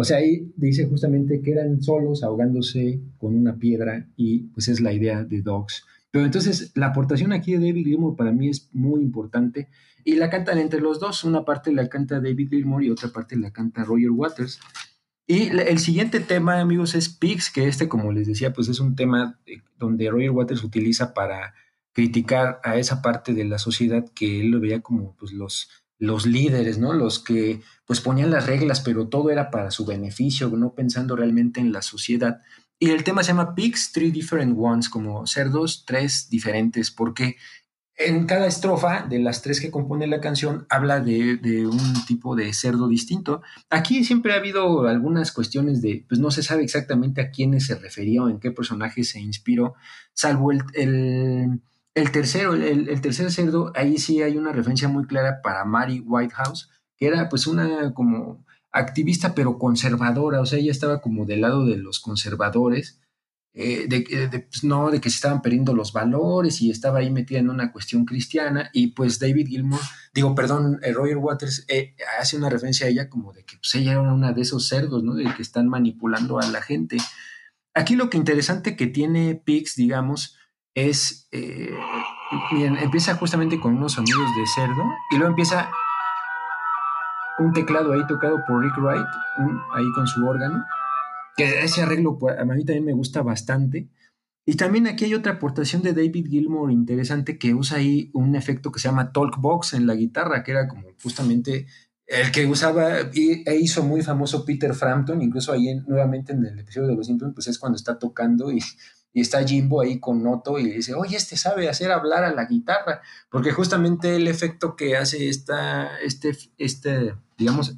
O sea, ahí dice justamente que eran solos ahogándose con una piedra y pues es la idea de Dogs. Pero entonces la aportación aquí de David Gilmour para mí es muy importante y la cantan entre los dos. Una parte la canta David Gilmour y otra parte la canta Roger Waters. Y el siguiente tema, amigos, es Pigs, que este, como les decía, pues es un tema eh, donde Roger Waters utiliza para criticar a esa parte de la sociedad que él lo veía como pues, los, los líderes, ¿no? Los que pues ponían las reglas, pero todo era para su beneficio, no pensando realmente en la sociedad. Y el tema se llama Pigs, Three Different Ones, como cerdos, tres diferentes, porque en cada estrofa de las tres que compone la canción habla de, un tipo de cerdo distinto. Aquí siempre ha habido algunas cuestiones de, pues no se sabe exactamente a quiénes se refería o en qué personaje se inspiró, salvo el, tercero, el, el, tercer cerdo, ahí sí hay una referencia muy clara para Mary Whitehouse, que era pues una como activista pero conservadora, o sea, ella estaba como del lado de los conservadores eh, de, pues, no, de que se estaban perdiendo los valores y estaba ahí metida en una cuestión cristiana y pues David Gilmour, digo, perdón, eh, Roger Waters eh, hace una referencia a ella como de que pues, ella era una de esos cerdos, ¿no? De que están manipulando a la gente. Aquí lo que interesante que tiene Pix, digamos, es, empieza justamente con unos sonidos de cerdo y luego empieza un teclado ahí tocado por Rick Wright, ahí con su órgano que ese arreglo pues, a mí también me gusta bastante. Y también aquí hay otra aportación de David Gilmour interesante que usa ahí un efecto que se llama Talkbox en la guitarra, que era como justamente el que usaba e hizo muy famoso Peter Frampton, incluso ahí nuevamente en el episodio de Los Simpsons, pues es cuando está tocando y, y, está Jimbo ahí con Otto y dice, oye, este sabe hacer hablar a la guitarra, porque justamente el efecto que hace esta, este, este, digamos,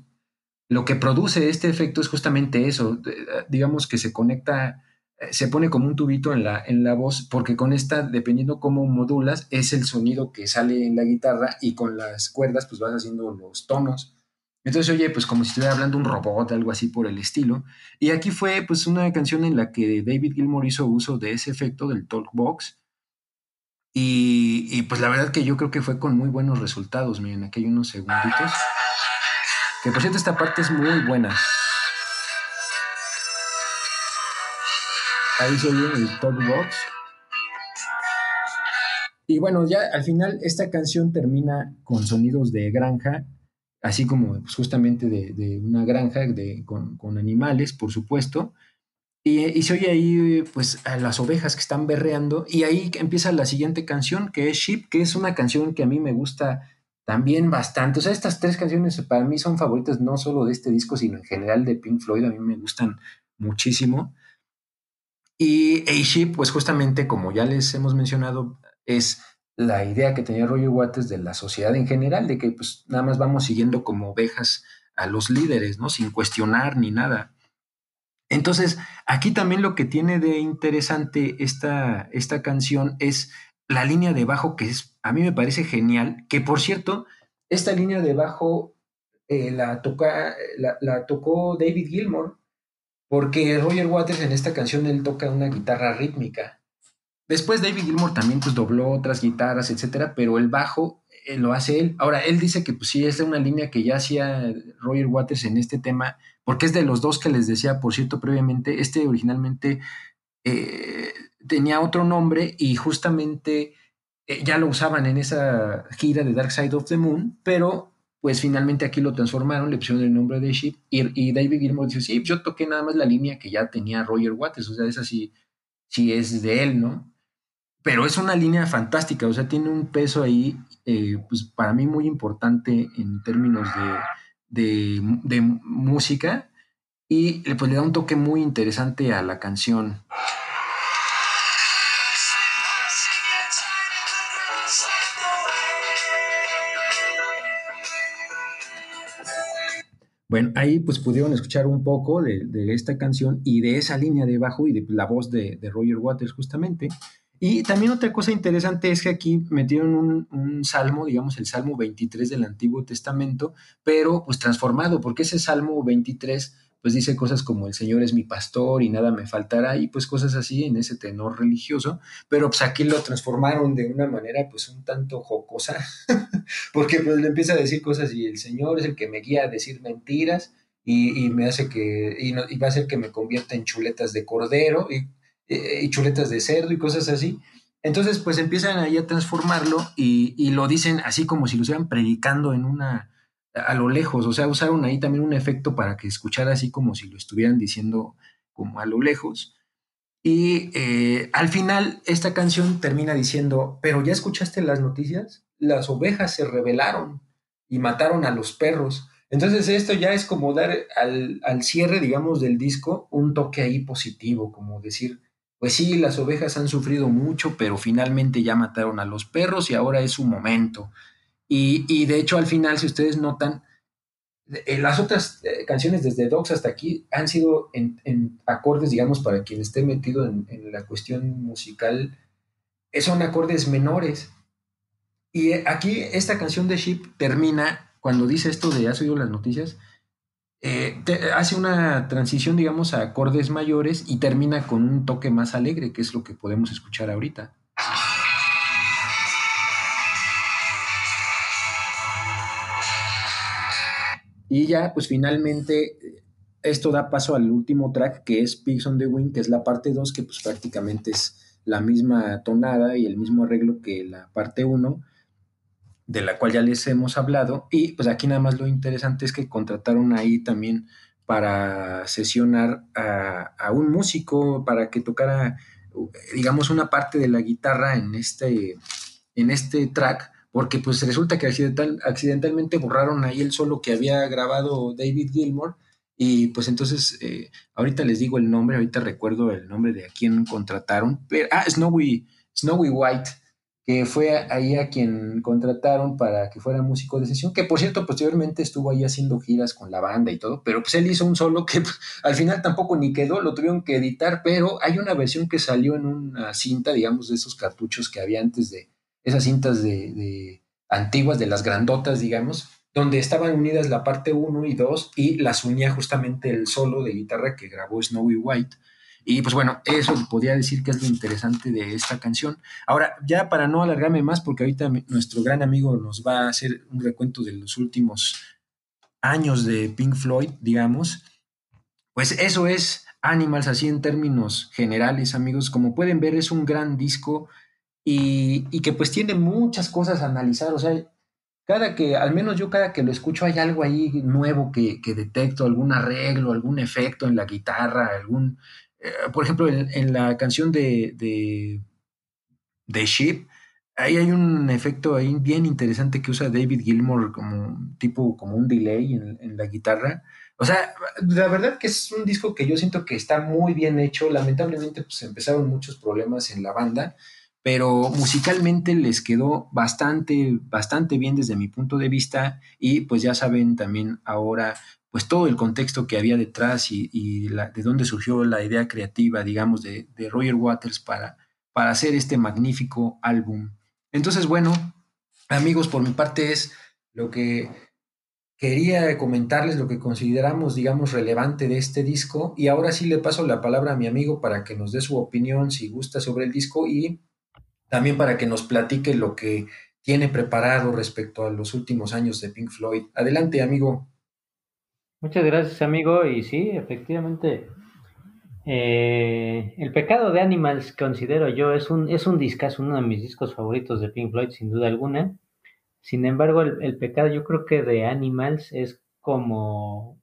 lo que produce este efecto es justamente eso, digamos que se conecta, eh, se pone como un tubito en la, en la voz, porque con esta, dependiendo cómo modulas, es el sonido que sale en la guitarra y con las cuerdas pues vas haciendo los tonos. Entonces, oye, pues como si estuviera hablando un robot, algo así por el estilo. Y aquí fue pues una canción en la que David Gilmour hizo uso de ese efecto del talkbox. Y, y pues la verdad que yo creo que fue con muy buenos resultados. Miren, aquí hay unos segunditos. Que por cierto, esta parte es muy buena. Ahí se oye el top box. Y bueno, ya al final esta canción termina con sonidos de granja, así como pues, justamente de, una granja de, con, animales, por supuesto. Y, se oye ahí pues a las ovejas que están berreando. Y ahí empieza la siguiente canción, que es Sheep, que es una canción que a mí me gusta también bastante. O sea, estas tres canciones para mí son favoritas no solo de este disco, sino en general de Pink Floyd. A mí me gustan muchísimo. Y A-Ship, pues justamente como ya les hemos mencionado, es la idea que tenía Roger Waters de la sociedad en general, de que pues nada más vamos siguiendo como ovejas a los líderes, ¿no? Sin cuestionar ni nada. Entonces, aquí también lo que tiene de interesante esta, esta canción es la línea de bajo que es, a mí me parece genial, que por cierto, esta línea de bajo eh, la, toca, la, tocó David Gilmour, porque Roger Waters en esta canción él toca una guitarra rítmica. Después David Gilmour también pues dobló otras guitarras, etcétera, pero el bajo eh, lo hace él. Ahora, él dice que pues sí, es una línea que ya hacía Roger Waters en este tema, porque es de los dos que les decía, por cierto, previamente, este originalmente eh, tenía otro nombre y justamente eh, ya lo usaban en esa gira de Dark Side of the Moon, pero pues finalmente aquí lo transformaron, le pusieron el nombre de Sheep y, David Gilmour dice, sí, yo toqué nada más la línea que ya tenía Roger Waters, o sea, esa sí, sí es de él, ¿no? Pero es una línea fantástica, o sea, tiene un peso ahí, eh, pues para mí muy importante en términos de, música y pues le da un toque muy interesante a la canción. Bueno, ahí pues pudieron escuchar un poco de, esta canción y de esa línea de bajo y de la voz de, Roger Waters justamente. Y también otra cosa interesante es que aquí metieron un, un, salmo, digamos el Salmo 23 del Antiguo Testamento, pero pues transformado, porque ese Salmo 23 pues dice cosas como el Señor es mi pastor y nada me faltará y pues cosas así en ese tenor religioso, pero pues aquí lo transformaron de una manera pues un tanto jocosa, porque pues le empieza a decir cosas y el Señor es el que me guía a decir mentiras y, me hace que, y, no, y, va a hacer que me convierta en chuletas de cordero y, y chuletas de cerdo y cosas así. Entonces, pues empiezan ahí a transformarlo y, y lo dicen así como si lo estuvieran predicando en una, a lo lejos, o sea, usaron ahí también un efecto para que escuchara así como si lo estuvieran diciendo como a lo lejos. Y eh, al final esta canción termina diciendo, pero ya escuchaste las noticias, las ovejas se rebelaron y mataron a los perros. Entonces esto ya es como dar al, al cierre, digamos, del disco un toque ahí positivo, como decir, pues sí, las ovejas han sufrido mucho, pero finalmente ya mataron a los perros y ahora es su momento. Y, y de hecho al final, si ustedes notan, eh, las otras eh, canciones desde Dogs hasta aquí han sido en, en acordes, digamos, para quien esté metido en, en la cuestión musical, eh, son acordes menores. Y aquí esta canción de Sheep termina cuando dice esto de has oído las noticias, eh, hace una transición, digamos, a acordes mayores y termina con un toque más alegre, que es lo que podemos escuchar ahorita. Y ya, pues finalmente, eh, esto da paso al último track, que es Pigs on the Wing, que es la parte 2, que pues prácticamente es la misma tonada y el mismo arreglo que la parte 1, de la cual ya les hemos hablado. Y pues aquí nada más lo interesante es que contrataron ahí también para sesionar a, a un músico para que tocara, digamos, una parte de la guitarra en este, en este track, porque pues resulta que accidental, accidentalmente borraron ahí el solo que había grabado David Gilmour. Y pues entonces, eh, ahorita les digo el nombre, ahorita recuerdo el nombre de a quién contrataron. Pero, ah, Snowy, Snowy White, que fue ahí a quien contrataron para que fuera músico de sesión, que por cierto posteriormente estuvo ahí haciendo giras con la banda y todo, pero pues él hizo un solo que pues, al final tampoco ni quedó, lo tuvieron que editar, pero hay una versión que salió en una cinta, digamos, de esos cartuchos que había antes de esas cintas de, de antiguas, de las grandotas, digamos, donde estaban unidas la parte 1 y 2 y las unía justamente el solo de guitarra que grabó Snowy White. Y pues bueno, eso podría decir que es lo interesante de esta canción. Ahora, ya para no alargarme más, porque ahorita nuestro gran amigo nos va a hacer un recuento de los últimos años de Pink Floyd, digamos, pues eso es Animals, así en términos generales, amigos. Como pueden ver, es un gran disco y, y que pues tiene muchas cosas a analizar. O sea, cada que, al menos yo cada que lo escucho, hay algo ahí nuevo que, que detecto, algún arreglo, algún efecto en la guitarra, algún, eh, por ejemplo, en, la canción de, de, de Sheep, ahí hay un efecto ahí bien interesante que usa David Gilmour como tipo, como un delay en, en la guitarra. O sea, la verdad que es un disco que yo siento que está muy bien hecho. Lamentablemente, pues empezaron muchos problemas en la banda, pero musicalmente les quedó bastante, bastante bien desde mi punto de vista y pues ya saben también ahora pues todo el contexto que había detrás y, de dónde surgió la idea creativa, digamos, de, de Roger Waters para, para hacer este magnífico álbum. Entonces, bueno, amigos, por mi parte es lo que quería comentarles, lo que consideramos, digamos, relevante de este disco. Y ahora sí le paso la palabra a mi amigo para que nos dé su opinión, si gusta, sobre el disco y también para que nos platique lo que tiene preparado respecto a los últimos años de Pink Floyd. Adelante, amigo. Muchas gracias, amigo. Y sí, efectivamente, eh, El pecado de Animals, considero yo, es un, es un discazo, uno de mis discos favoritos de Pink Floyd, sin duda alguna. Sin embargo, el, el pecado, yo creo que de Animals es como,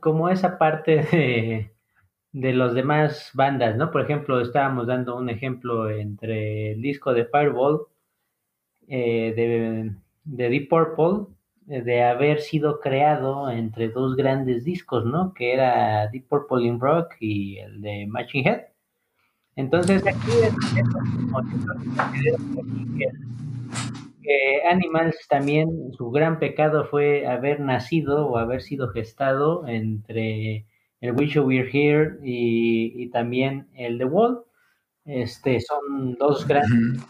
como esa parte de, de los demás bandas, ¿no? Por ejemplo, estábamos dando un ejemplo entre el disco de Fireball, eh, de, de Deep Purple, de haber sido creado entre dos grandes discos, ¿no? Que era Deep Purple in Rock y el de Machine Head. Entonces aquí Animals también su gran pecado fue haber nacido o haber sido gestado entre el Wish You Were Here y, y también el The Wall. Este, son dos grandes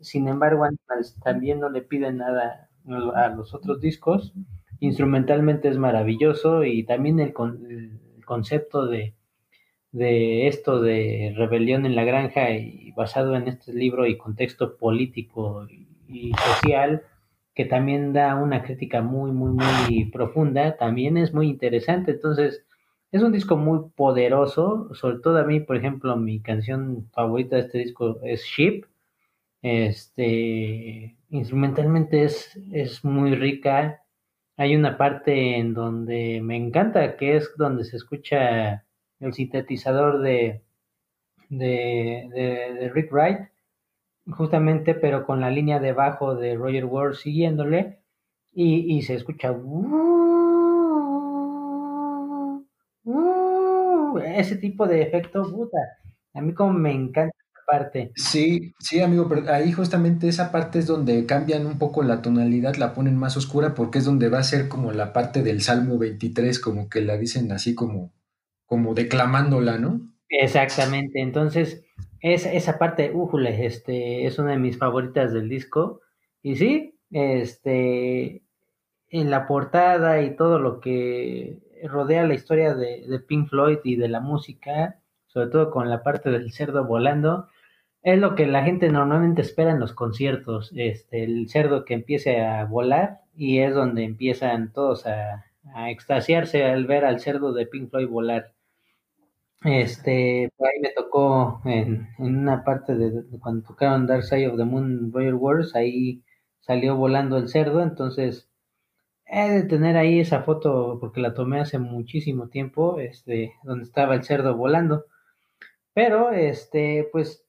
sin embargo, Animals también no le piden nada a los otros discos. Instrumentalmente es maravilloso y también el, con, el concepto de, de, esto de rebelión en la granja y basado en este libro y contexto político y, social que también da una crítica muy, muy, muy profunda, también es muy interesante. Entonces, es un disco muy poderoso, sobre todo a mí, por ejemplo, mi canción favorita de este disco es Sheep, Este, instrumentalmente es, es muy rica. Hay una parte en donde me encanta, que es donde se escucha el sintetizador de, de, de, Rick Wright, justamente, pero con la línea de bajo de Roger Ward siguiéndole, y, y se escucha ese tipo de efecto, puta. A mí como me encanta parte. Sí, sí, amigo, pero ahí justamente esa parte es donde cambian un poco la tonalidad, la ponen más oscura porque es donde va a ser como la parte del Salmo 23, como que la dicen así como, como declamándola, ¿no? Exactamente, entonces es, esa parte, újule, este, es una de mis favoritas del disco. Y sí, este, en la portada y todo lo que rodea la historia de, de Pink Floyd y de la música, sobre todo con la parte del cerdo volando, es lo que la gente normalmente espera en los conciertos, este, el cerdo que empiece a volar y es donde empiezan todos a, a extasiarse al ver al cerdo de Pink Floyd volar. Este, por ahí me tocó en, en una parte de, cuando tocaron Dark Side of the Moon Royal Wars, ahí salió volando el cerdo, entonces he de tener ahí esa foto porque la tomé hace muchísimo tiempo, este, donde estaba el cerdo volando. Pero, este, pues,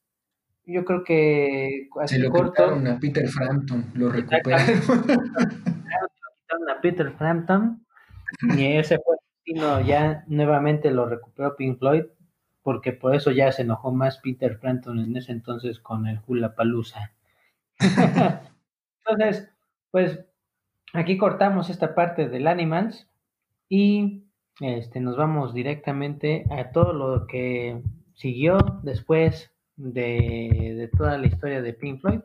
yo creo que Se lo corto, quitaron a Peter Frampton, lo recuperaron. quitaron a Peter Frampton y ese fue el destino, ya nuevamente lo recuperó Pink Floyd, porque por eso ya se enojó más Peter Frampton en ese entonces con el Hula Palooza. Entonces, pues aquí cortamos esta parte del Animals y este, nos vamos directamente a todo lo que siguió después de, toda la historia de Pink Floyd.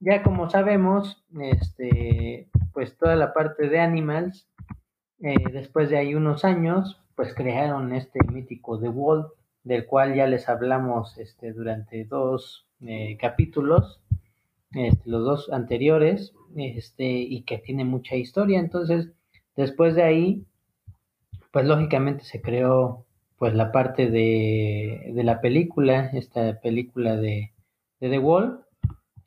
Ya como sabemos, este, pues toda la parte de Animals, eh, después de ahí unos años, pues crearon este mítico The Wall, del cual ya les hablamos este, durante dos eh, capítulos, este, los dos anteriores, este, y que tiene mucha historia. Entonces, después de ahí, pues lógicamente se creó pues la parte de, de la película, esta película de, de The Wall,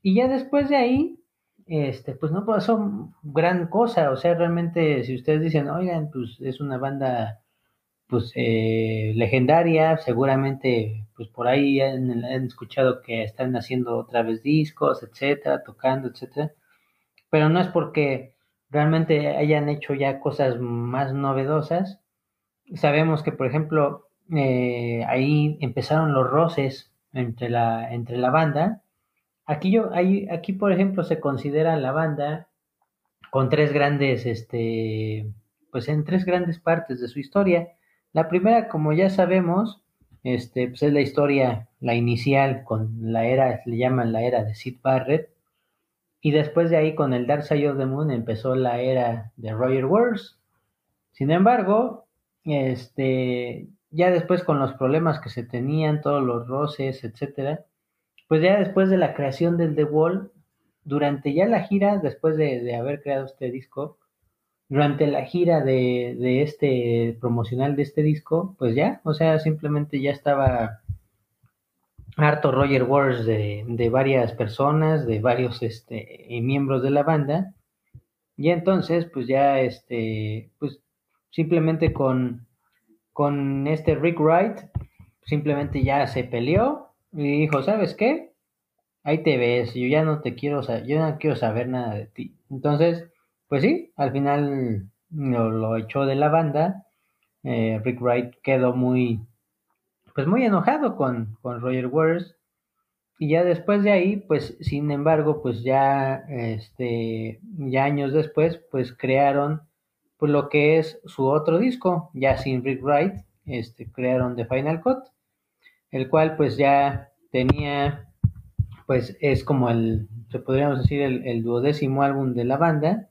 y ya después de ahí, este, pues no pasó gran cosa, o sea, realmente si ustedes dicen, oigan, pues es una banda pues eh, legendaria, seguramente pues por ahí han, han escuchado que están haciendo otra vez discos, etcétera, tocando, etcétera, pero no es porque realmente hayan hecho ya cosas más novedosas. Sabemos que, por ejemplo, eh, ahí empezaron los roces entre la, entre la banda. Aquí, yo, ahí, aquí, por ejemplo, se considera la banda con tres grandes, este, pues en tres grandes partes de su historia. La primera, como ya sabemos, este, pues es la historia, la inicial, con la era, le llaman la era de Sid Barrett, y después de ahí con el Dark Side of the Moon empezó la era de Roger Waters. Sin embargo, este, ya después con los problemas que se tenían, todos los roces, etcétera, pues ya después de la creación del The Wall, durante ya la gira, después de, de haber creado este disco, durante la gira de, de, este promocional de este disco, pues ya, o sea, simplemente ya estaba harto Roger Waters de, de varias personas, de varios este, miembros de la banda, y entonces, pues ya, este, pues simplemente con, con este Rick Wright, simplemente ya se peleó y dijo, ¿sabes qué? Ahí te ves, yo ya no te quiero, yo no quiero saber nada de ti. Entonces, pues sí, al final lo, lo echó de la banda. Eh, Rick Wright quedó muy, pues muy enojado con, con Roger Waters. Y ya después de ahí, pues sin embargo, pues ya, este, ya años después, pues crearon pues lo que es su otro disco, ya sin Rick Wright, este, crearon The Final Cut, el cual pues ya tenía, pues es como el, se podríamos decir, el, el duodécimo álbum de la banda,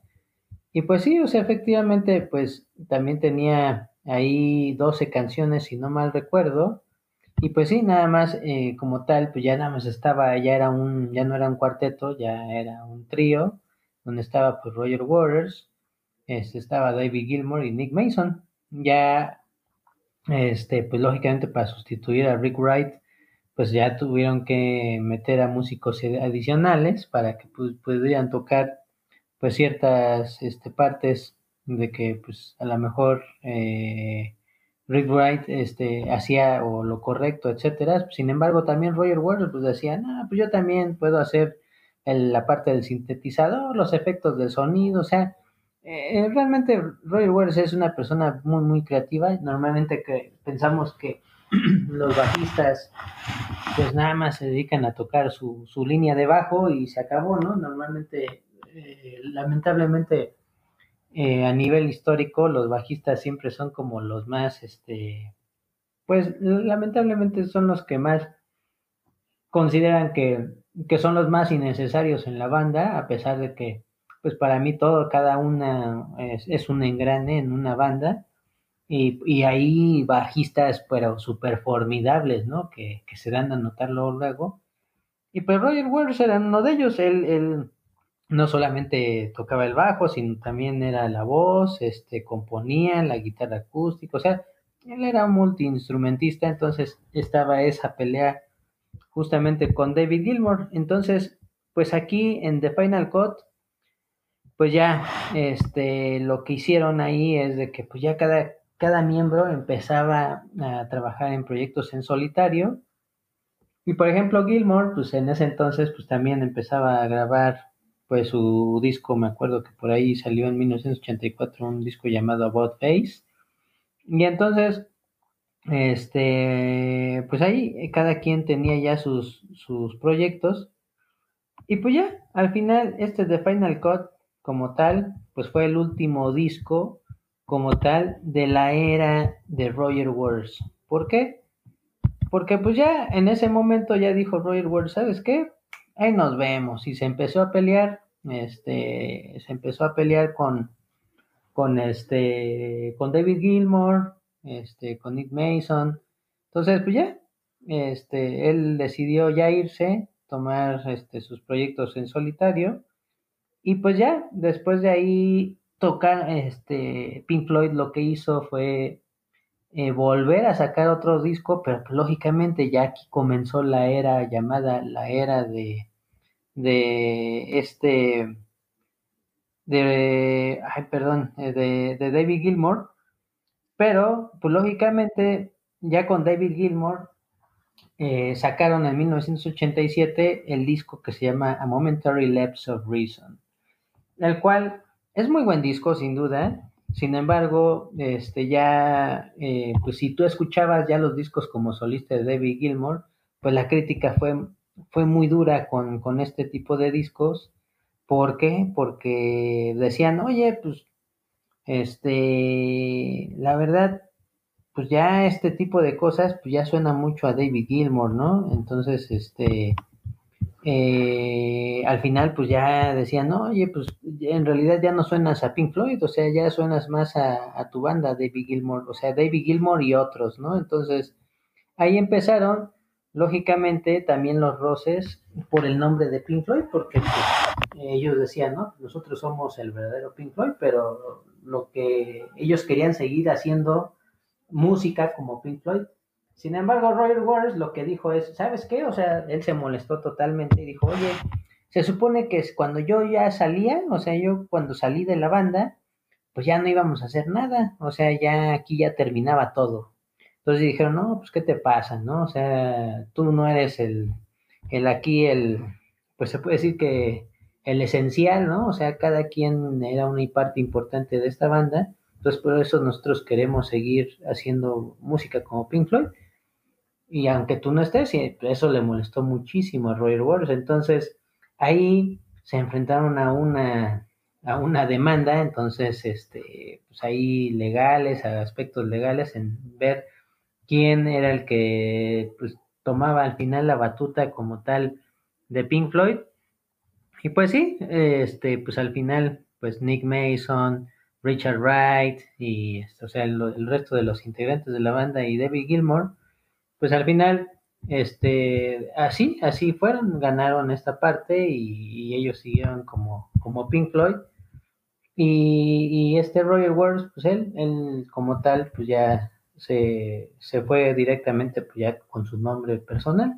y pues sí, o sea, efectivamente, pues también tenía ahí 12 canciones, si no mal recuerdo. Y pues sí, nada más eh, como tal, pues ya nada más estaba, ya era un, ya no era un cuarteto, ya era un trío, donde estaba pues Roger Waters, este, estaba David Gilmour y Nick Mason. Ya, este, pues lógicamente para sustituir a Rick Wright, pues ya tuvieron que meter a músicos adicionales para que pues, pudieran tocar pues ciertas este, partes de que pues a lo mejor eh, Rick Wright este, hacía o lo correcto, etcétera. Sin embargo, también Roger Waters pues decía, no, pues yo también puedo hacer la parte del sintetizador, los efectos del sonido, o sea, eh, realmente Roger Waters es una persona muy, muy creativa. Normalmente pensamos que los bajistas pues nada más se dedican a tocar su, su línea de bajo y se acabó, ¿no? Normalmente, eh, lamentablemente, eh, a nivel histórico, los bajistas siempre son como los más, este, pues lamentablemente son los que más consideran que, que son los más innecesarios en la banda, a pesar de que, pues para mí todo, cada una es, es un engrane en una banda y, y hay bajistas, pero súper formidables, ¿no? Que, que, se dan a notarlo luego. Y pues Roger Waters era uno de ellos. Él, él, no solamente tocaba el bajo, sino también era la voz, este, componía la guitarra acústica. O sea, él era un multiinstrumentista. Entonces estaba esa pelea justamente con David Gilmour. Entonces, pues aquí en The Final Cut pues ya este lo que hicieron ahí es de que pues ya cada cada miembro empezaba a trabajar en proyectos en solitario. Y por ejemplo, Gilmore, pues en ese entonces, pues también empezaba a grabar pues su disco, me acuerdo que por ahí salió en 1984 un disco llamado About Face. Y entonces, este, pues ahí cada quien tenía ya sus, sus proyectos. Y pues ya, al final, este de Final Cut como tal, pues fue el último disco como tal de la era de Roger Waters. ¿Por qué? Porque pues ya en ese momento ya dijo Roger Waters, ¿sabes qué? Ahí nos vemos. Y se empezó a pelear, este, se empezó a pelear con, con este, con David Gilmour, este, con Nick Mason. Entonces, pues ya, este, él decidió ya irse, tomar este, sus proyectos en solitario. Y pues ya, después de ahí tocar, este, Pink Floyd lo que hizo fue eh, volver a sacar otro disco, pero pues, lógicamente ya aquí comenzó la era llamada la era de, de este, de, ay, perdón, eh, de, de David Gilmour, pero pues lógicamente ya con David Gilmour eh, sacaron en 1987 el disco que se llama A Momentary Lapse of Reason, el cual es muy buen disco, sin duda. Sin embargo, este ya, eh, pues si tú escuchabas ya los discos como solista de David Gilmour, pues la crítica fue, fue muy dura con, con este tipo de discos. ¿Por qué? Porque decían, oye, pues, este, la verdad, pues ya este tipo de cosas, pues ya suena mucho a David Gilmour, ¿no? Entonces, este, eh, al final pues ya decían, no, oye, pues en realidad ya no suenas a Pink Floyd, o sea, ya suenas más a, tu banda, David Gilmour, o sea, David Gilmour y otros, ¿no? Entonces, ahí empezaron, lógicamente, también los roces por el nombre de Pink Floyd, porque pues, ellos decían, ¿no? Nosotros somos el verdadero Pink Floyd, pero lo que ellos querían seguir haciendo música como Pink Floyd, sin embargo, Roger Waters lo que dijo es, ¿sabes qué? O sea, él se molestó totalmente y dijo, oye, se supone que cuando yo ya salía, o sea, yo cuando salí de la banda, pues ya no íbamos a hacer nada, o sea, ya aquí ya terminaba todo. Entonces dijeron, no, pues ¿qué te pasa? ¿No? O sea, tú no eres el, el aquí, el, pues se puede decir que el esencial, ¿no? O sea, cada quien era una parte importante de esta banda, entonces por eso nosotros queremos seguir haciendo música como Pink Floyd y aunque tú no estés, eso le molestó muchísimo a Roger Waters. Entonces, ahí se enfrentaron a una, a una demanda, entonces, este, pues ahí legales, a aspectos legales, en ver quién era el que pues, tomaba al final la batuta como tal de Pink Floyd. Y pues sí, este, pues al final, pues Nick Mason, Richard Wright y, o sea, el, el resto de los integrantes de la banda y David Gilmour, pues al final, este, así, así fueron, ganaron esta parte y, ellos siguieron como, como Pink Floyd. Y, este Roger Waters, pues él, él como tal, pues ya se, se fue directamente pues, ya con su nombre personal.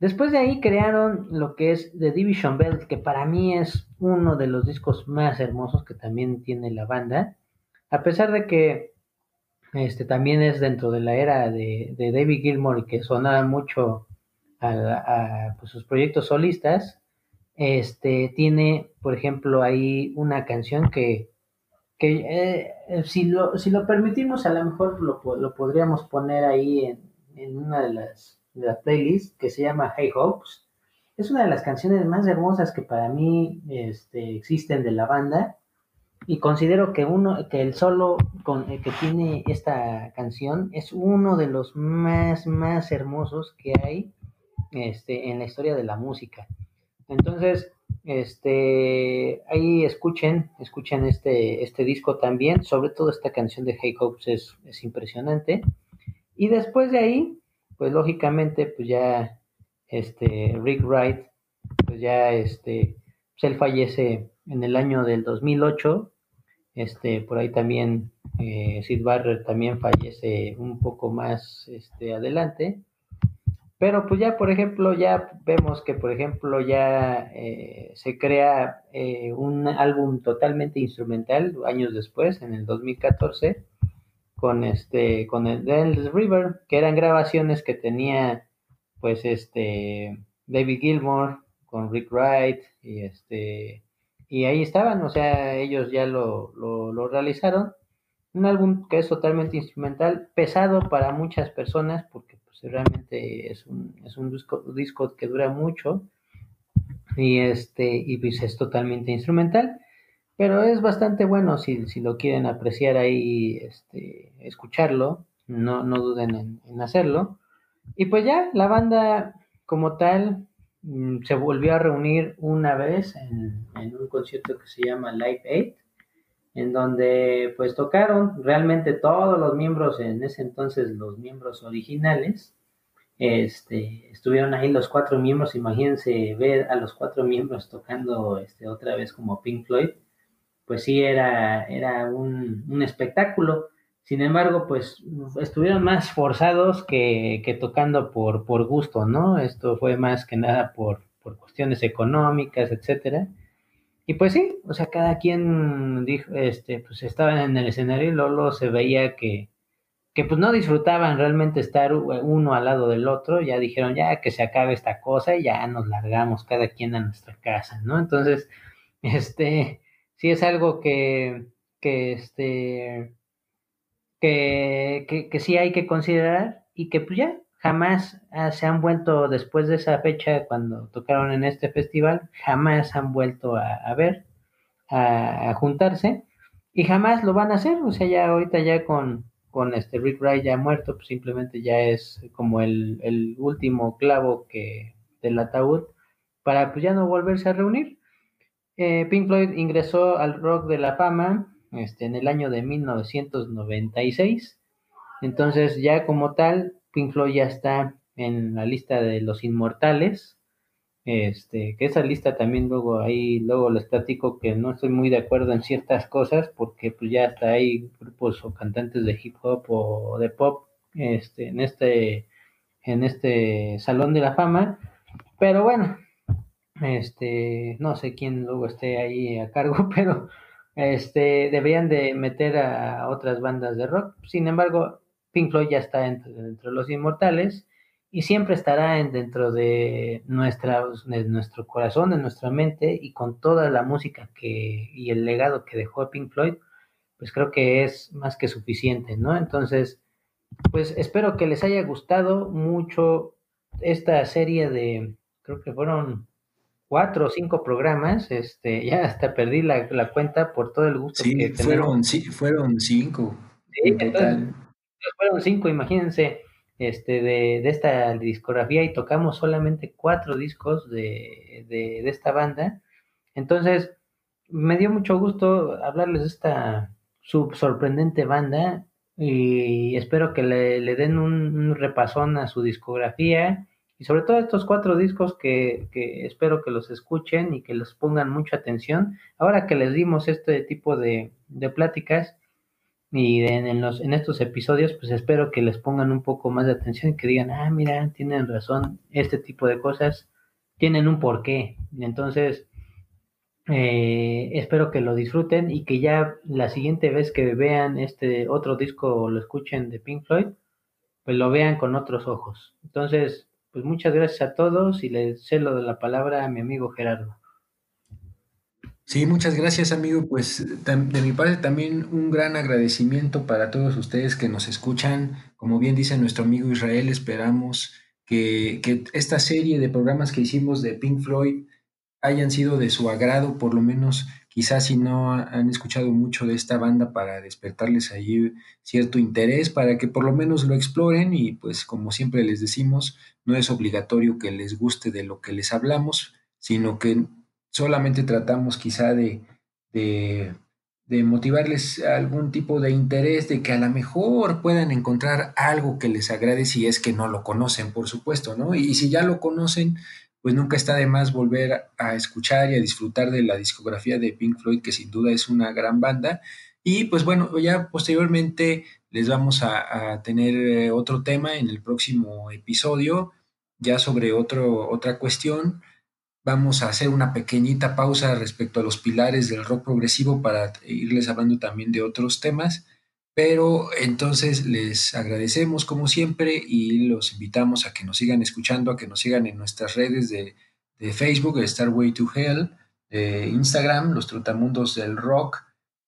Después de ahí crearon lo que es The Division Bell, que para mí es uno de los discos más hermosos que también tiene la banda. A pesar de que este también es dentro de la era de, de David Gilmour que sonaba mucho a, pues, sus proyectos solistas, este tiene, por ejemplo, ahí una canción que, que eh, si, lo, si lo permitimos, a lo mejor lo, lo podríamos poner ahí en, en una de las, de playlists que se llama Hey Hopes. Es una de las canciones más hermosas que para mí este, existen de la banda y considero que uno que el solo con, eh, que tiene esta canción es uno de los más más hermosos que hay este, en la historia de la música. Entonces, este, ahí escuchen, escuchen este, este disco también, sobre todo esta canción de Hey Hopes es, es impresionante. Y después de ahí, pues lógicamente, pues ya este Rick Wright, pues ya este, pues él fallece en el año del 2008. Este, por ahí también eh, Sid Barrett también fallece un poco más este, adelante. Pero pues ya, por ejemplo, ya vemos que, por ejemplo, ya eh, se crea eh, un álbum totalmente instrumental años después, en el 2014, con este, con el Dance River, que eran grabaciones que tenía, pues, este, David Gilmour con Rick Wright y este, y ahí estaban, o sea, ellos ya lo, lo, realizaron. Un álbum que es totalmente instrumental, pesado para muchas personas, porque pues, realmente es un, es un disco, disco que dura mucho. Y este y pues es totalmente instrumental. Pero es bastante bueno si, si lo quieren apreciar ahí este escucharlo. No, no duden en, hacerlo. Y pues ya la banda como tal se volvió a reunir una vez en, en un concierto que se llama Live 8 en donde pues tocaron realmente todos los miembros, en ese entonces los miembros originales, este, estuvieron ahí los cuatro miembros, imagínense ver a los cuatro miembros tocando este, otra vez como Pink Floyd, pues sí era, era un, un espectáculo. Sin embargo, pues estuvieron más forzados que, que tocando por, por gusto, ¿no? Esto fue más que nada por, por cuestiones económicas, etcétera. Y pues sí, o sea, cada quien dijo, este, pues estaban en el escenario y Lolo se veía que, que pues no disfrutaban realmente estar uno al lado del otro, ya dijeron ya que se acabe esta cosa y ya nos largamos cada quien a nuestra casa, ¿no? Entonces, este, sí es algo que, que este, que, que, que sí hay que considerar y que pues ya jamás ah, se han vuelto después de esa fecha cuando tocaron en este festival, jamás han vuelto a, ver, a, a, juntarse y jamás lo van a hacer, o sea, ya ahorita ya con, con este Rick Wright ya muerto, pues simplemente ya es como el, el último clavo que del ataúd para pues ya no volverse a reunir. Eh, Pink Floyd ingresó al Rock de la Fama este, en el año de 1996. Entonces ya como tal Pink Floyd ya está en la lista de los inmortales. Este, que esa lista también luego ahí, luego les platico que no estoy muy de acuerdo en ciertas cosas, porque pues ya hasta hay grupos o cantantes de hip hop o de pop este, en este, en este salón de la fama. Pero bueno, este, no sé quién luego esté ahí a cargo, pero este, deberían de meter a otras bandas de rock. Sin embargo, Pink Floyd ya está dentro, de los inmortales y siempre estará en, dentro de, nuestra, de nuestro corazón, de nuestra mente y con toda la música que y el legado que dejó Pink Floyd, pues creo que es más que suficiente, ¿no? Entonces, pues espero que les haya gustado mucho esta serie de, creo que fueron cuatro o cinco programas, este, ya hasta perdí la, la cuenta por todo el gusto sí, que fueron, sí, fueron cinco. Sí, en entonces, total. fueron cinco, imagínense, este, de, de, esta discografía y tocamos solamente cuatro discos de, de, de, esta banda. Entonces, me dio mucho gusto hablarles de esta sub sorprendente banda y espero que le, le den un, un, repasón a su discografía y sobre todo estos cuatro discos que, que, espero que los escuchen y que les pongan mucha atención. Ahora que les dimos este tipo de, de pláticas, y en, los, en estos episodios pues espero que les pongan un poco más de atención y que digan, ah, mira, tienen razón, este tipo de cosas tienen un porqué. Entonces, eh, espero que lo disfruten y que ya la siguiente vez que vean este otro disco o lo escuchen de Pink Floyd, pues lo vean con otros ojos. Entonces, pues muchas gracias a todos y les cedo de la palabra a mi amigo Gerardo. Sí, muchas gracias amigo. Pues de mi parte también un gran agradecimiento para todos ustedes que nos escuchan. Como bien dice nuestro amigo Israel, esperamos que, que esta serie de programas que hicimos de Pink Floyd hayan sido de su agrado, por lo menos quizás si no han escuchado mucho de esta banda para despertarles ahí cierto interés, para que por lo menos lo exploren y pues como siempre les decimos, no es obligatorio que les guste de lo que les hablamos, sino que solamente tratamos quizá de, de, de motivarles algún tipo de interés, de que a lo mejor puedan encontrar algo que les agrade si es que no lo conocen, por supuesto, ¿no? Y si ya lo conocen, pues nunca está de más volver a escuchar y a disfrutar de la discografía de Pink Floyd, que sin duda es una gran banda. Y pues bueno, ya posteriormente les vamos a, tener eh, otro tema en el próximo episodio, ya sobre otro, otra cuestión. Vamos a hacer una pequeñita pausa respecto a los pilares del rock progresivo para irles hablando también de otros temas. Pero entonces les agradecemos como siempre y los invitamos a que nos sigan escuchando, a que nos sigan en nuestras redes de, de Facebook, Starway to Hell, de Instagram, Los Trotamundos del Rock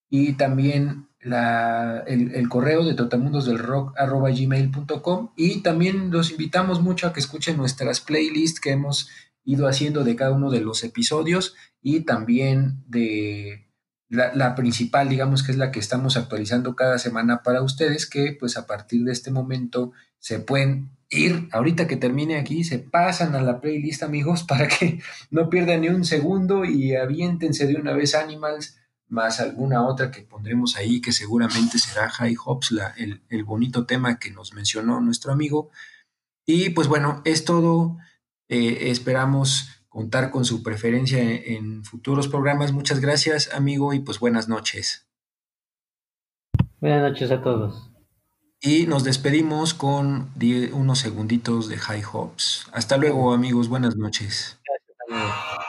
y también el, correo de trotamundosdelrock.gmail.com y también los invitamos mucho a que escuchen nuestras playlists que hemos ido haciendo de cada uno de los episodios y también de la, principal, digamos que es la que estamos actualizando cada semana para ustedes, que pues a partir de este momento se pueden ir, ahorita que termine aquí, se pasan a la playlist amigos para que no pierdan ni un segundo y aviéntense de una vez Animals más alguna otra que pondremos ahí que seguramente será High Hops, la, el, el bonito tema que nos mencionó nuestro amigo. Y pues bueno, es todo. Eh, esperamos contar con su preferencia en, futuros programas. Muchas gracias, amigo, y pues buenas noches. Buenas noches a todos. Y nos despedimos con unos segunditos de High Hops. Hasta luego, amigos. Buenas noches. Gracias,